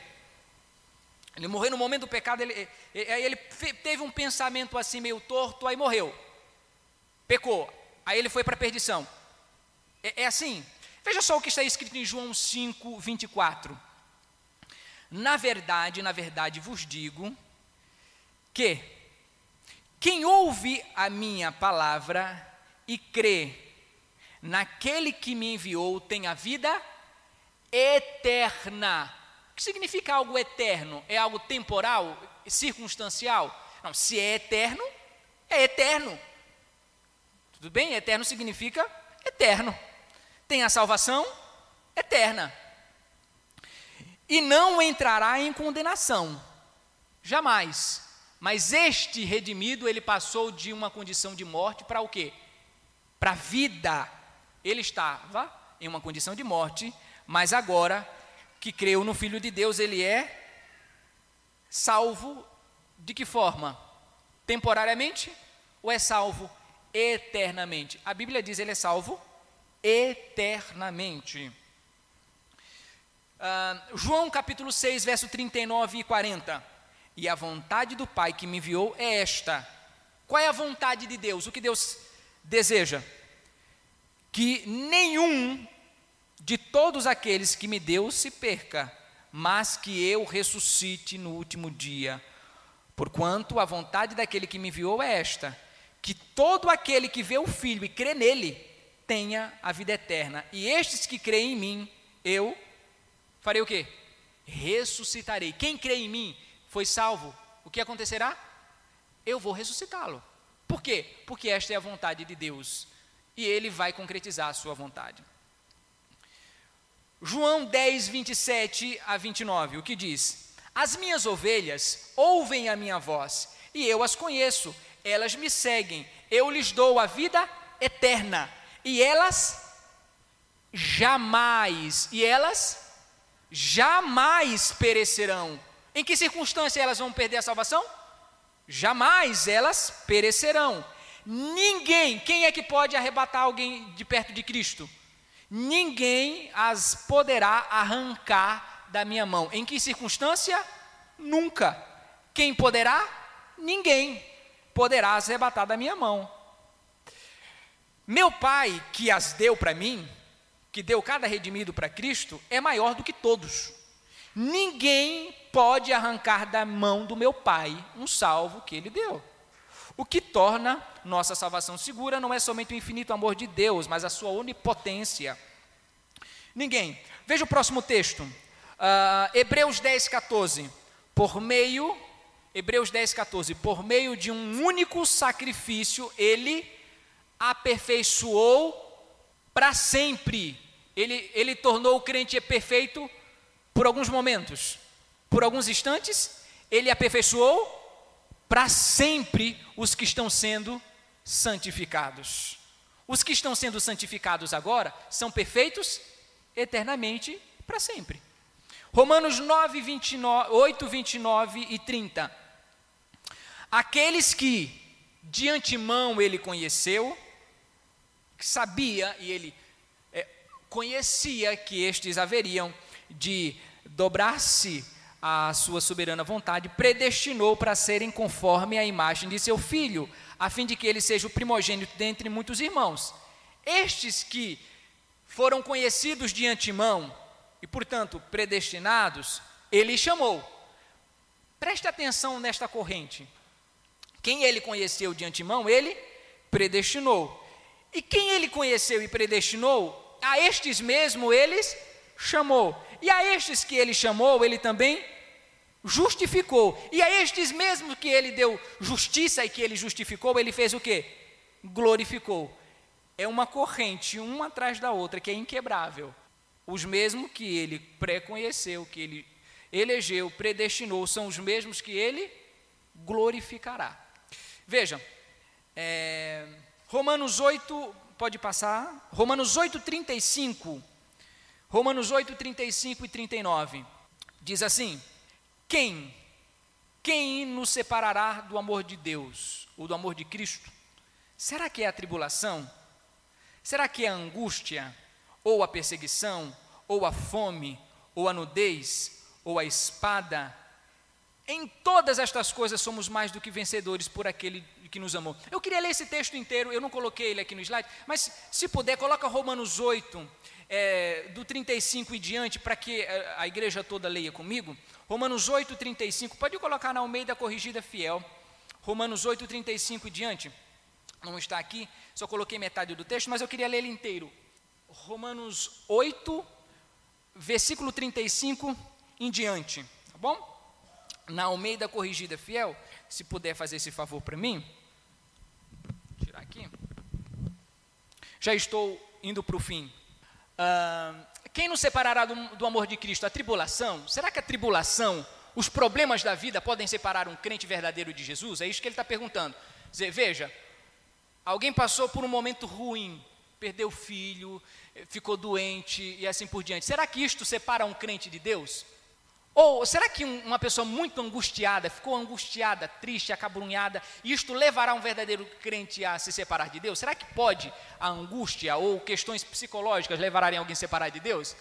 Ele morreu no momento do pecado, ele, aí ele teve um pensamento assim meio torto, aí morreu. Pecou, aí ele foi para a perdição. É, é assim. Veja só o que está escrito em João 5, 24. Na verdade, na verdade vos digo que quem ouve a minha palavra e crê naquele que me enviou tem a vida eterna. O que significa algo eterno? É algo temporal, circunstancial? Não, se é eterno, é eterno. Tudo bem? Eterno significa eterno. Tem a salvação eterna. E não entrará em condenação. Jamais. Mas este redimido, ele passou de uma condição de morte para o quê? Para a vida. Ele estava em uma condição de morte, mas agora que creu no Filho de Deus, ele é salvo de que forma? Temporariamente ou é salvo eternamente? A Bíblia diz ele é salvo eternamente. Uh, João capítulo 6, verso 39 e 40. E a vontade do Pai que me enviou é esta. Qual é a vontade de Deus? O que Deus deseja? Que nenhum de todos aqueles que me deu se perca, mas que eu ressuscite no último dia. Porquanto a vontade daquele que me enviou é esta: que todo aquele que vê o Filho e crê nele tenha a vida eterna. E estes que creem em mim, eu farei o quê? Ressuscitarei. Quem crê em mim, foi salvo, o que acontecerá? Eu vou ressuscitá-lo. Por quê? Porque esta é a vontade de Deus e ele vai concretizar a sua vontade. João 10, 27 a 29, o que diz? As minhas ovelhas ouvem a minha voz e eu as conheço, elas me seguem, eu lhes dou a vida eterna e elas jamais, e elas jamais perecerão em que circunstância elas vão perder a salvação? Jamais elas perecerão. Ninguém, quem é que pode arrebatar alguém de perto de Cristo? Ninguém as poderá arrancar da minha mão. Em que circunstância? Nunca. Quem poderá? Ninguém poderá as arrebatar da minha mão. Meu Pai, que as deu para mim, que deu cada redimido para Cristo, é maior do que todos. Ninguém pode arrancar da mão do meu Pai um salvo que Ele deu. O que torna nossa salvação segura não é somente o infinito amor de Deus, mas a sua onipotência. Ninguém. Veja o próximo texto. Uh, Hebreus 10, 14. Por meio, Hebreus 10, 14. Por meio de um único sacrifício, ele aperfeiçoou para sempre. Ele, ele tornou o crente perfeito por alguns momentos, por alguns instantes, ele aperfeiçoou para sempre os que estão sendo santificados. Os que estão sendo santificados agora são perfeitos eternamente para sempre. Romanos 9, 29, 8, 29 e 30. Aqueles que de antemão ele conheceu, sabia e ele é, conhecia que estes haveriam de dobrar-se à sua soberana vontade, predestinou para serem conforme a imagem de seu filho, a fim de que ele seja o primogênito dentre muitos irmãos. Estes que foram conhecidos de antemão e, portanto, predestinados, ele chamou. Preste atenção nesta corrente. Quem ele conheceu de antemão, ele predestinou. E quem ele conheceu e predestinou, a estes mesmo eles chamou. E a estes que ele chamou, ele também justificou. E a estes mesmo que ele deu justiça e que ele justificou, ele fez o quê? Glorificou. É uma corrente, uma atrás da outra, que é inquebrável. Os mesmos que ele preconheceu, que ele elegeu, predestinou, são os mesmos que ele glorificará. Veja, é, Romanos 8, pode passar, Romanos 8, 35, Romanos 8, 35 e 39, diz assim, quem, quem nos separará do amor de Deus, ou do amor de Cristo? Será que é a tribulação? Será que é a angústia? Ou a perseguição? Ou a fome? Ou a nudez? Ou a espada? Em todas estas coisas somos mais do que vencedores por aquele que nos amou. Eu queria ler esse texto inteiro, eu não coloquei ele aqui no slide, mas se puder, coloca Romanos 8, é, do 35 e diante, para que é, a igreja toda leia comigo. Romanos 8, 35, pode colocar na Almeida Corrigida Fiel. Romanos 8, 35 e diante. Não está aqui, só coloquei metade do texto, mas eu queria ler ele inteiro. Romanos 8, versículo 35 em diante, tá bom? na Almeida Corrigida Fiel, se puder fazer esse favor para mim. Tirar aqui. Já estou indo para o fim. Quem nos separará do, do amor de Cristo? A tribulação? Será que a tribulação, os problemas da vida podem separar um crente verdadeiro de Jesus? É isso que ele está perguntando. Dizer, veja, alguém passou por um momento ruim, perdeu filho, ficou doente e assim por diante. Será que isto separa um crente de Deus? Ou será que uma pessoa muito angustiada, ficou angustiada, triste, acabrunhada, isto levará um verdadeiro crente a se separar de Deus? Será que pode a angústia ou questões psicológicas levarem alguém a se separar de Deus?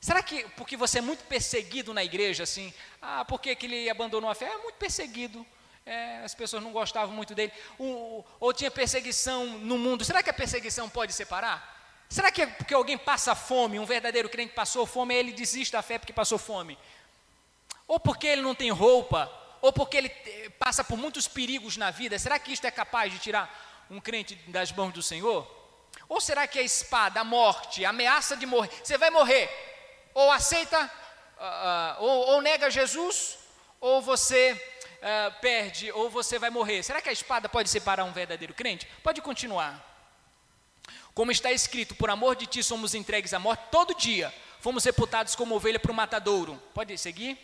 Será que porque você é muito perseguido na igreja, assim, ah, porque que ele abandonou a fé? É muito perseguido, é, as pessoas não gostavam muito dele, ou, ou tinha perseguição no mundo. Será que a perseguição pode separar? Será que é porque alguém passa fome, um verdadeiro crente passou fome, ele desiste da fé porque passou fome? Ou porque ele não tem roupa, ou porque ele eh, passa por muitos perigos na vida, será que isto é capaz de tirar um crente das mãos do Senhor? Ou será que a espada, a morte, a ameaça de morrer, você vai morrer, ou aceita, uh, ou, ou, nega Jesus, ou você uh, perde, ou você vai morrer. Será que a espada pode separar um verdadeiro crente? Pode continuar. Como está escrito, por amor de ti somos entregues à morte todo dia, fomos reputados como ovelha para o matadouro. Pode seguir?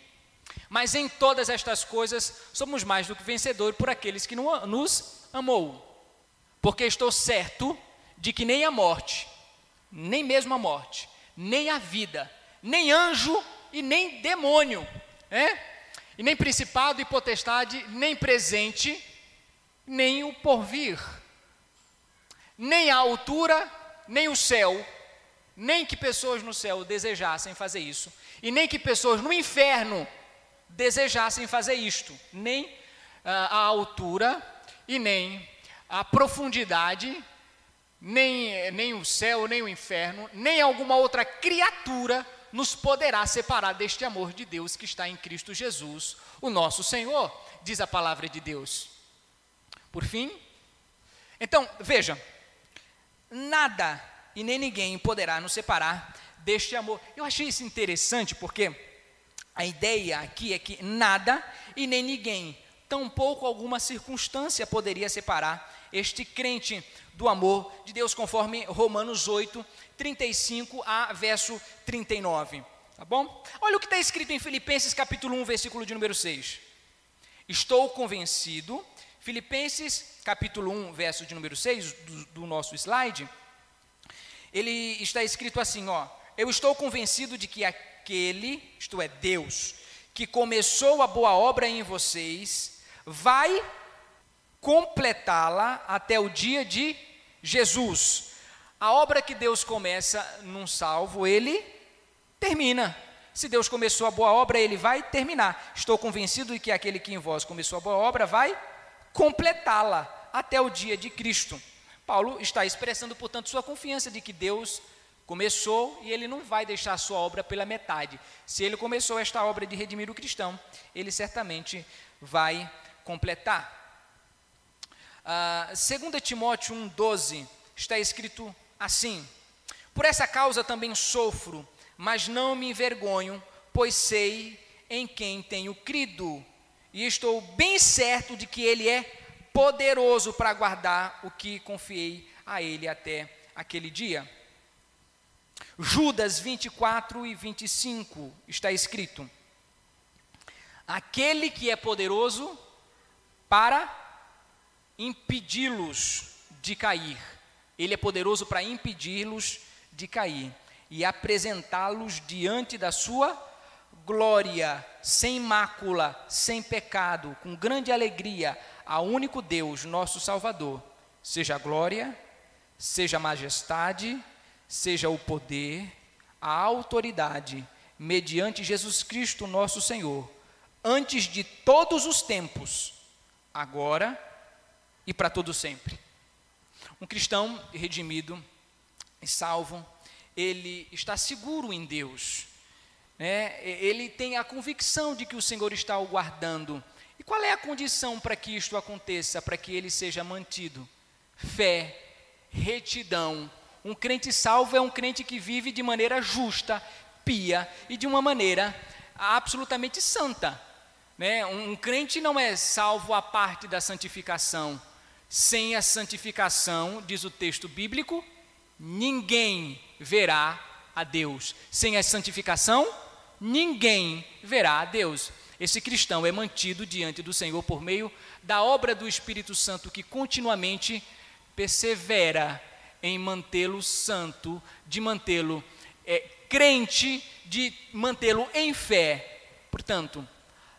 Mas em todas estas coisas somos mais do que vencedores por aqueles que nos amou. Porque estou certo de que nem a morte, nem mesmo a morte, nem a vida, nem anjo e nem demônio, é? e nem principado e potestade, nem presente, nem o porvir, nem a altura, nem o céu, nem que pessoas no céu desejassem fazer isso, e nem que pessoas no inferno desejassem fazer isto, nem ah, a altura e nem a profundidade, nem, nem o céu, nem o inferno, nem alguma outra criatura nos poderá separar deste amor de Deus que está em Cristo Jesus, o nosso Senhor, diz a palavra de Deus. Por fim, então, veja, nada e nem ninguém poderá nos separar deste amor. Eu achei isso interessante porque a ideia aqui é que nada e nem ninguém, tampouco alguma circunstância poderia separar este crente do amor de Deus, conforme Romanos 8, 35 a verso 39. Tá bom? Olha o que está escrito em Filipenses capítulo 1, versículo de número 6. Estou convencido, Filipenses capítulo 1, verso de número 6 do, do nosso slide, ele está escrito assim, ó, eu estou convencido de que a aquele, isto é, Deus, que começou a boa obra em vocês, vai completá-la até o dia de Jesus. A obra que Deus começa num salvo, ele termina. Se Deus começou a boa obra, ele vai terminar. Estou convencido de que aquele que em vós começou a boa obra vai completá-la até o dia de Cristo. Paulo está expressando, portanto, sua confiança de que Deus começou e ele não vai deixar a sua obra pela metade. Se ele começou esta obra de redimir o cristão, ele certamente vai completar. Ah, 2 Timóteo 1,12 está escrito assim: Por essa causa também sofro, mas não me envergonho, pois sei em quem tenho crido, e estou bem certo de que Ele é poderoso para guardar o que confiei a Ele até aquele dia. Judas 24 e 25 está escrito: Aquele que é poderoso para impedi-los de cair. Ele é poderoso para impedi-los de cair e apresentá-los diante da sua glória, sem mácula, sem pecado, com grande alegria, ao único Deus, nosso Salvador. Seja glória, seja majestade, seja o poder, a autoridade, mediante Jesus Cristo, nosso Senhor, antes de todos os tempos, agora e para todo sempre. Um cristão redimido e salvo, ele está seguro em Deus. Né? Ele tem a convicção de que o Senhor está o guardando. E qual é a condição para que isto aconteça, para que ele seja mantido? Fé, retidão, um crente salvo é um crente que vive de maneira justa, pia e de uma maneira absolutamente santa. Né? Um, um crente não é salvo à parte da santificação. Sem a santificação, diz o texto bíblico, ninguém verá a Deus. Sem a santificação, ninguém verá a Deus. Esse cristão é mantido diante do Senhor por meio da obra do Espírito Santo que continuamente persevera em mantê-lo santo, de mantê-lo é, crente, de mantê-lo em fé. Portanto,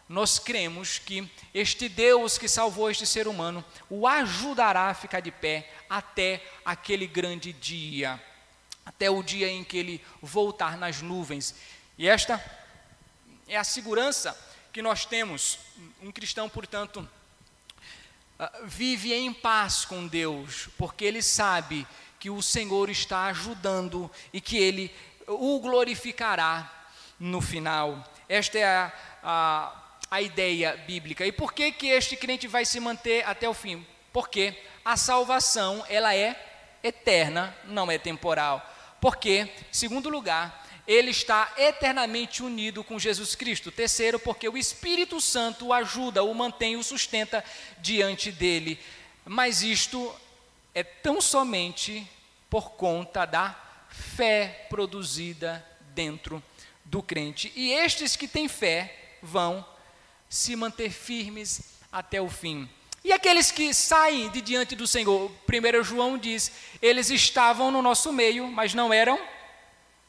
nós cremos que este Deus que salvou este ser humano o ajudará a ficar de pé até aquele grande dia, até o dia em que ele voltar nas nuvens. E esta é a segurança que nós temos. Um cristão, portanto, ah, vive em paz com Deus, porque ele sabe que o Senhor está ajudando e que ele o glorificará no final. Esta é a, a, a ideia bíblica. E por que, que este crente vai se manter até o fim? Porque a salvação, ela é eterna, não é temporal. Porque, segundo lugar, ele está eternamente unido com Jesus Cristo. Terceiro, porque o Espírito Santo o ajuda, o mantém, o sustenta diante dele. Mas isto é tão somente por conta da fé produzida dentro do crente. E estes que têm fé vão se manter firmes até o fim. E aqueles que saem de diante do Senhor, 1 João diz, eles estavam no nosso meio, mas não eram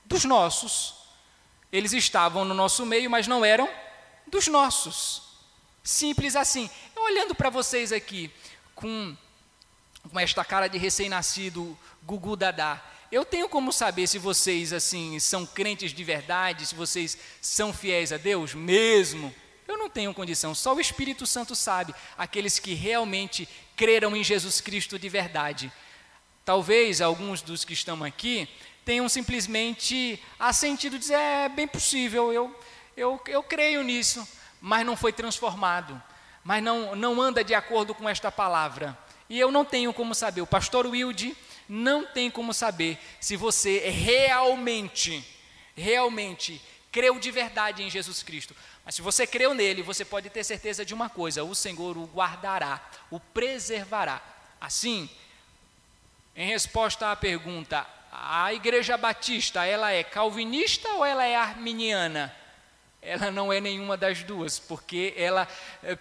dos nossos. Eles estavam no nosso meio, mas não eram dos nossos. Simples assim. Olhando para vocês aqui, com com esta cara de recém-nascido Gugu Dadá. Eu tenho como saber se vocês assim são crentes de verdade, se vocês são fiéis a Deus mesmo? Eu não tenho condição, só o Espírito Santo sabe, aqueles que realmente creram em Jesus Cristo de verdade. Talvez alguns dos que estão aqui tenham simplesmente assentido dizer, é bem possível, eu, eu, eu creio nisso, mas não foi transformado, mas não, não anda de acordo com esta palavra. E eu não tenho como saber, o pastor Wilde não tem como saber se você realmente, realmente creu de verdade em Jesus Cristo. Mas se você creu nele, você pode ter certeza de uma coisa: o Senhor o guardará, o preservará. Assim, em resposta à pergunta, a Igreja Batista, ela é calvinista ou ela é arminiana? Ela não é nenhuma das duas, porque ela eh,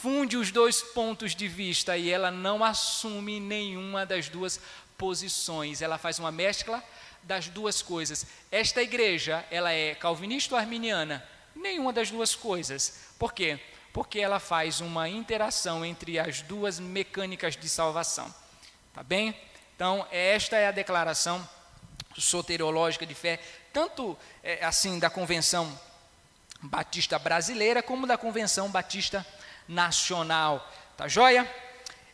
funde os dois pontos de vista e ela não assume nenhuma das duas posições. Ela faz uma mescla das duas coisas. Esta igreja, ela é calvinista ou arminiana? Nenhuma das duas coisas. Por quê? Porque ela faz uma interação entre as duas mecânicas de salvação. Tá bem? Então, esta é a declaração soteriológica de fé, tanto é, assim da Convenção Batista Brasileira, como da Convenção Batista Nacional. Tá joia?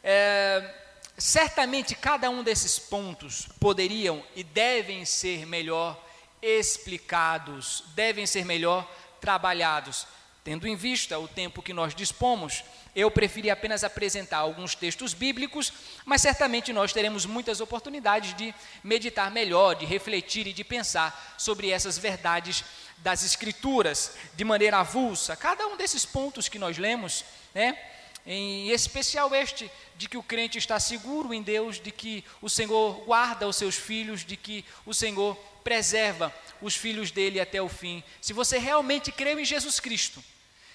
É, certamente cada um desses pontos poderiam e devem ser melhor explicados, devem ser melhor trabalhados. Tendo em vista o tempo que nós dispomos, eu preferi apenas apresentar alguns textos bíblicos, mas certamente nós teremos muitas oportunidades de meditar melhor, de refletir e de pensar sobre essas verdades das Escrituras de maneira avulsa. Cada um desses pontos que nós lemos, né? Em especial este de que o crente está seguro em Deus, de que o Senhor guarda os seus filhos, de que o Senhor preserva os filhos dele até o fim. Se você realmente crê em Jesus Cristo,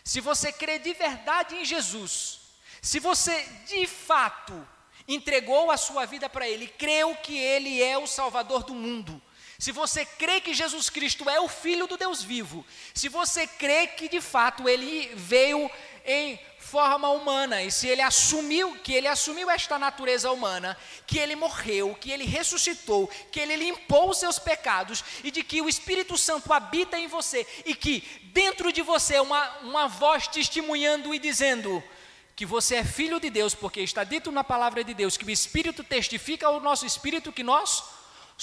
se você crê de verdade em Jesus, se você de fato entregou a sua vida para Ele, creu que Ele é o Salvador do mundo, se você crê que Jesus Cristo é o Filho do Deus vivo, se você crê que de fato Ele veio em forma humana, e se ele assumiu, que ele assumiu esta natureza humana, que ele morreu, que ele ressuscitou, que ele limpou os seus pecados, e de que o Espírito Santo habita em você, e que dentro de você uma, uma voz testemunhando e dizendo que você é filho de Deus, porque está dito na palavra de Deus que o Espírito testifica ao nosso espírito que nós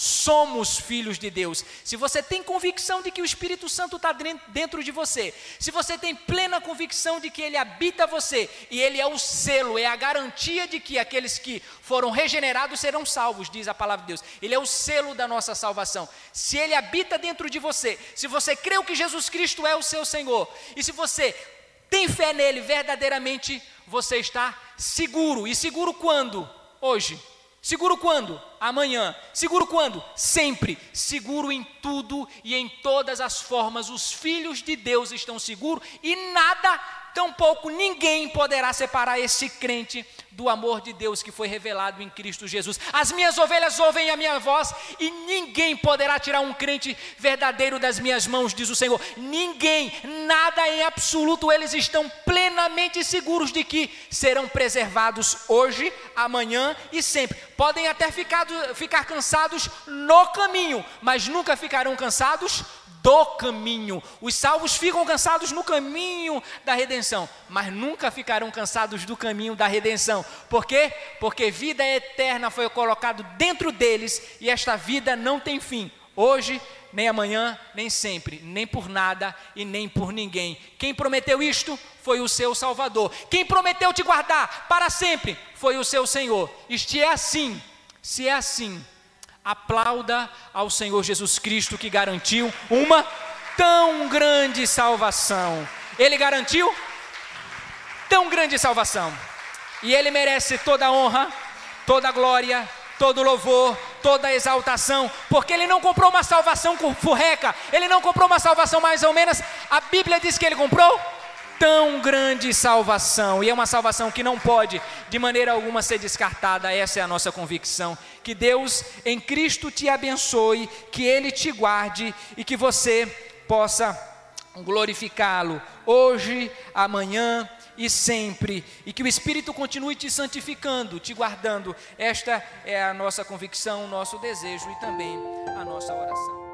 somos filhos de Deus. Se você tem convicção de que o Espírito Santo está dentro de você, se você tem plena convicção de que ele habita você e ele é o selo, é a garantia de que aqueles que foram regenerados serão salvos, diz a palavra de Deus. Ele é o selo da nossa salvação. Se ele habita dentro de você, se você creu que Jesus Cristo é o seu Senhor, e se você tem fé nele verdadeiramente, você está seguro. E seguro quando? Hoje Seguro quando? Amanhã. Seguro quando? Sempre. Seguro em tudo e em todas as formas. Os filhos de Deus estão seguros e nada tampouco ninguém poderá separar esse crente do amor de Deus que foi revelado em Cristo Jesus. As minhas ovelhas ouvem a minha voz e ninguém poderá tirar um crente verdadeiro das minhas mãos, diz o Senhor. Ninguém, nada em absoluto, eles estão plenamente seguros de que serão preservados hoje, amanhã e sempre. Podem até ficar, ficar cansados no caminho, mas nunca ficarão cansados do caminho. Os salvos ficam cansados no caminho da redenção, mas nunca ficarão cansados do caminho da redenção. Por quê? Porque vida eterna foi colocado dentro deles e esta vida não tem fim. Hoje, nem amanhã, nem sempre, nem por nada e nem por ninguém. Quem prometeu isto foi o seu Salvador. Quem prometeu te guardar para sempre foi o seu Senhor. Isto é assim. Se é assim, aplauda ao Senhor Jesus Cristo que garantiu uma tão grande salvação. Ele garantiu tão grande salvação. E ele merece toda a honra, toda a glória, todo louvor, toda exaltação, porque ele não comprou uma salvação com furreca, ele não comprou uma salvação mais ou menos. A Bíblia diz que ele comprou tão grande salvação, e é uma salvação que não pode de maneira alguma ser descartada, essa é a nossa convicção. Que Deus em Cristo te abençoe, que Ele te guarde e que você possa glorificá-lo hoje, amanhã e sempre, e que o Espírito continue te santificando, te guardando. Esta é a nossa convicção, o nosso desejo e também a nossa oração.